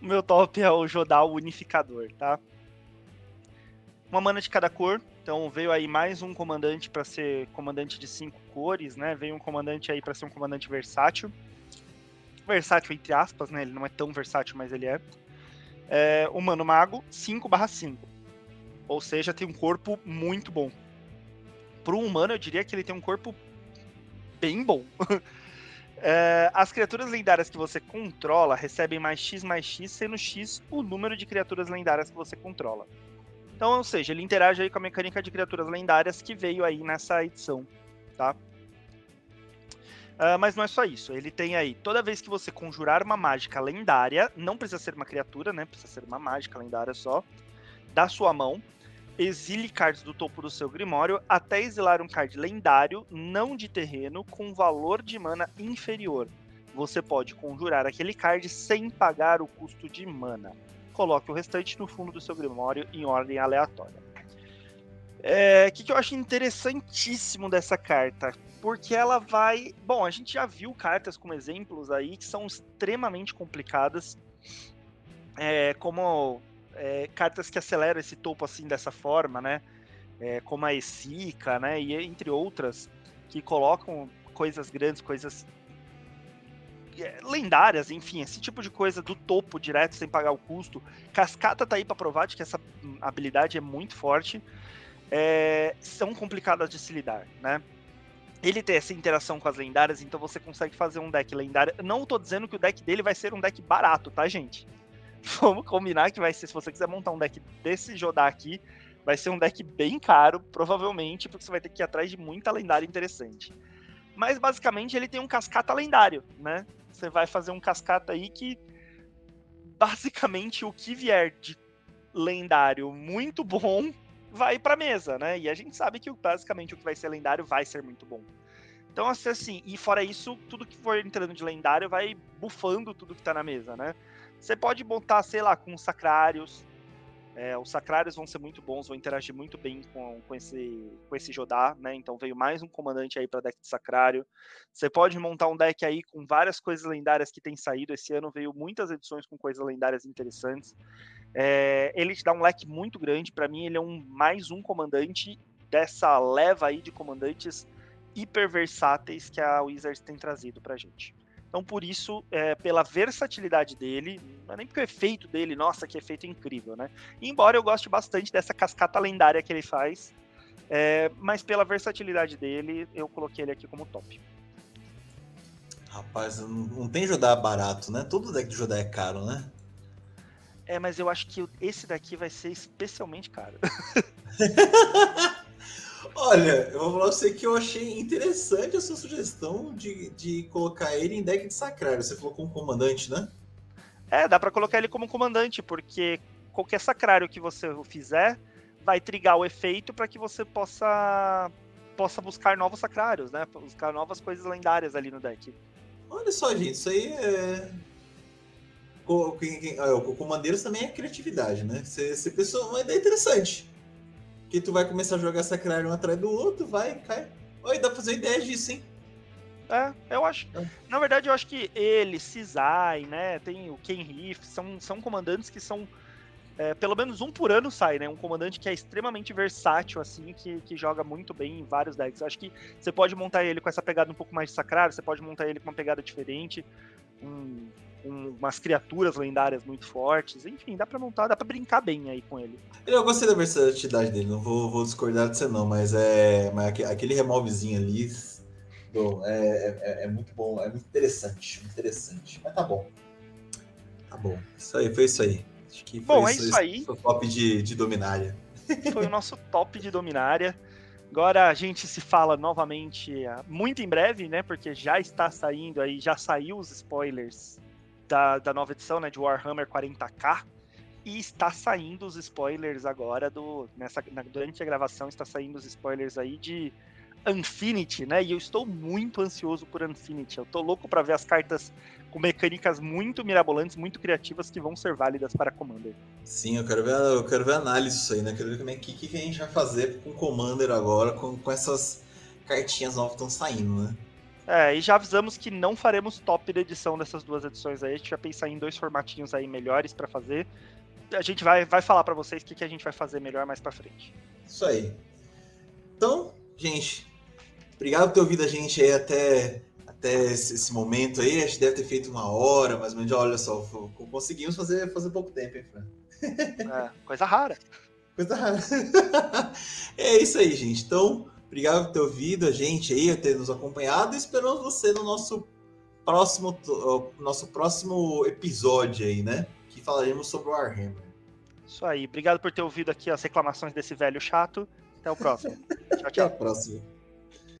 [SPEAKER 1] O meu top é o Jodal Unificador, tá? Uma mana de cada cor, então veio aí mais um comandante para ser comandante de cinco cores, né? Veio um comandante aí para ser um comandante versátil. Versátil entre aspas, né? Ele não é tão versátil, mas ele é. é humano mago 5/5. Ou seja, tem um corpo muito bom. Para um humano, eu diria que ele tem um corpo bem bom. é, as criaturas lendárias que você controla recebem mais X mais X, sendo X o número de criaturas lendárias que você controla. Então, ou seja, ele interage aí com a mecânica de criaturas lendárias que veio aí nessa edição, tá? Uh, mas não é só isso. Ele tem aí, toda vez que você conjurar uma mágica lendária, não precisa ser uma criatura, né? Precisa ser uma mágica lendária só, da sua mão, exile cards do topo do seu Grimório até exilar um card lendário, não de terreno, com valor de mana inferior. Você pode conjurar aquele card sem pagar o custo de mana. Coloque o restante no fundo do seu Grimório em ordem aleatória. O é, que, que eu acho interessantíssimo dessa carta? Porque ela vai. Bom, a gente já viu cartas como exemplos aí que são extremamente complicadas. É, como é, cartas que aceleram esse topo assim dessa forma, né? É, como a Esica, né? E entre outras, que colocam coisas grandes, coisas é, lendárias, enfim, esse tipo de coisa do topo direto sem pagar o custo. Cascata tá aí para provar de que essa habilidade é muito forte. É, são complicadas de se lidar, né? Ele tem essa interação com as lendárias, então você consegue fazer um deck lendário. Não tô dizendo que o deck dele vai ser um deck barato, tá, gente? vamos combinar que vai ser, se você quiser montar um deck desse Jodá aqui, vai ser um deck bem caro, provavelmente, porque você vai ter que ir atrás de muita lendária interessante. Mas basicamente ele tem um cascata lendário, né? Você vai fazer um cascata aí que basicamente o que vier de lendário muito bom vai para mesa, né? E a gente sabe que basicamente o que vai ser lendário vai ser muito bom. Então, assim, e fora isso, tudo que for entrando de lendário vai bufando tudo que tá na mesa, né? Você pode montar, sei lá, com sacrários. É, os sacrários vão ser muito bons, vão interagir muito bem com, com esse, com esse Jodá, né? Então veio mais um comandante aí para deck de sacrário. Você pode montar um deck aí com várias coisas lendárias que tem saído. Esse ano veio muitas edições com coisas lendárias interessantes. É, ele te dá um leque muito grande. Para mim, ele é um mais um comandante dessa leva aí de comandantes hiper versáteis que a Wizards tem trazido pra gente. Então, por isso, é, pela versatilidade dele, não é nem porque o efeito dele, nossa, que efeito incrível, né? embora eu goste bastante dessa cascata lendária que ele faz, é, mas pela versatilidade dele, eu coloquei ele aqui como top.
[SPEAKER 2] Rapaz, não tem Jodá barato, né? Todo deck de Jodá é caro, né?
[SPEAKER 1] É, mas eu acho que esse daqui vai ser especialmente caro.
[SPEAKER 2] Olha, eu vou falar pra você que eu achei interessante a sua sugestão de, de colocar ele em deck de sacrário. Você falou como comandante, né?
[SPEAKER 1] É, dá para colocar ele como comandante, porque qualquer sacrário que você fizer vai trigar o efeito para que você possa possa buscar novos sacrários, né? Buscar novas coisas lendárias ali no deck.
[SPEAKER 2] Olha só, gente, isso aí é. O, ah, o comandeiros também é criatividade, né? Você, você pensou uma ideia interessante que tu vai começar a jogar Sacrário um atrás do outro, vai, cai. Oi, dá pra fazer ideia disso, hein?
[SPEAKER 1] É, eu acho. É. Na verdade, eu acho que ele, Cisai, né? Tem o Ken Riff, são, são comandantes que são. É, pelo menos um por ano sai, né? Um comandante que é extremamente versátil, assim, que, que joga muito bem em vários decks. Eu acho que você pode montar ele com essa pegada um pouco mais de sacrário, você pode montar ele com uma pegada diferente. Um, umas criaturas lendárias muito fortes. Enfim, dá pra montar, dá pra brincar bem aí com ele.
[SPEAKER 2] Eu gostei da versatilidade dele, não vou, vou discordar de você não, mas é. Mas aquele removezinho ali bom, é, é, é, muito bom, é muito interessante, muito interessante. Mas tá bom. Tá bom. Isso aí, foi isso aí.
[SPEAKER 1] Acho que foi bom, é isso, é isso aí. Foi
[SPEAKER 2] o top de, de Dominária.
[SPEAKER 1] Foi o nosso top de Dominária. Agora a gente se fala novamente ah, muito em breve, né? Porque já está saindo aí, já saiu os spoilers da, da nova edição, né, de Warhammer 40k. E está saindo os spoilers agora do. Nessa, na, durante a gravação está saindo os spoilers aí de Infinity, né? E eu estou muito ansioso por Infinity. Eu tô louco para ver as cartas com mecânicas muito mirabolantes, muito criativas que vão ser válidas para Commander.
[SPEAKER 2] Sim, eu quero ver, eu quero ver análise disso aí, né? Quero ver como é que, que a gente vai fazer com Commander agora, com, com essas cartinhas novas que estão saindo, né?
[SPEAKER 1] É, e já avisamos que não faremos top da edição dessas duas edições aí. A gente vai pensar em dois formatinhos aí melhores para fazer. A gente vai, vai falar para vocês o que, que a gente vai fazer melhor mais para frente.
[SPEAKER 2] Isso aí. Então, gente, obrigado por ter ouvido a gente aí até, até esse, esse momento aí. A gente deve ter feito uma hora, mas olha só, conseguimos fazer, fazer pouco tempo, hein, Fran?
[SPEAKER 1] É, coisa rara.
[SPEAKER 2] Coisa rara. é isso aí, gente. Então, Obrigado por ter ouvido a gente aí, por ter nos acompanhado e esperamos você no nosso próximo, nosso próximo episódio aí, né? Que falaremos sobre o Warhammer.
[SPEAKER 1] Isso aí. Obrigado por ter ouvido aqui as reclamações desse velho chato. Até o próximo. tchau, tchau.
[SPEAKER 2] Até a próxima.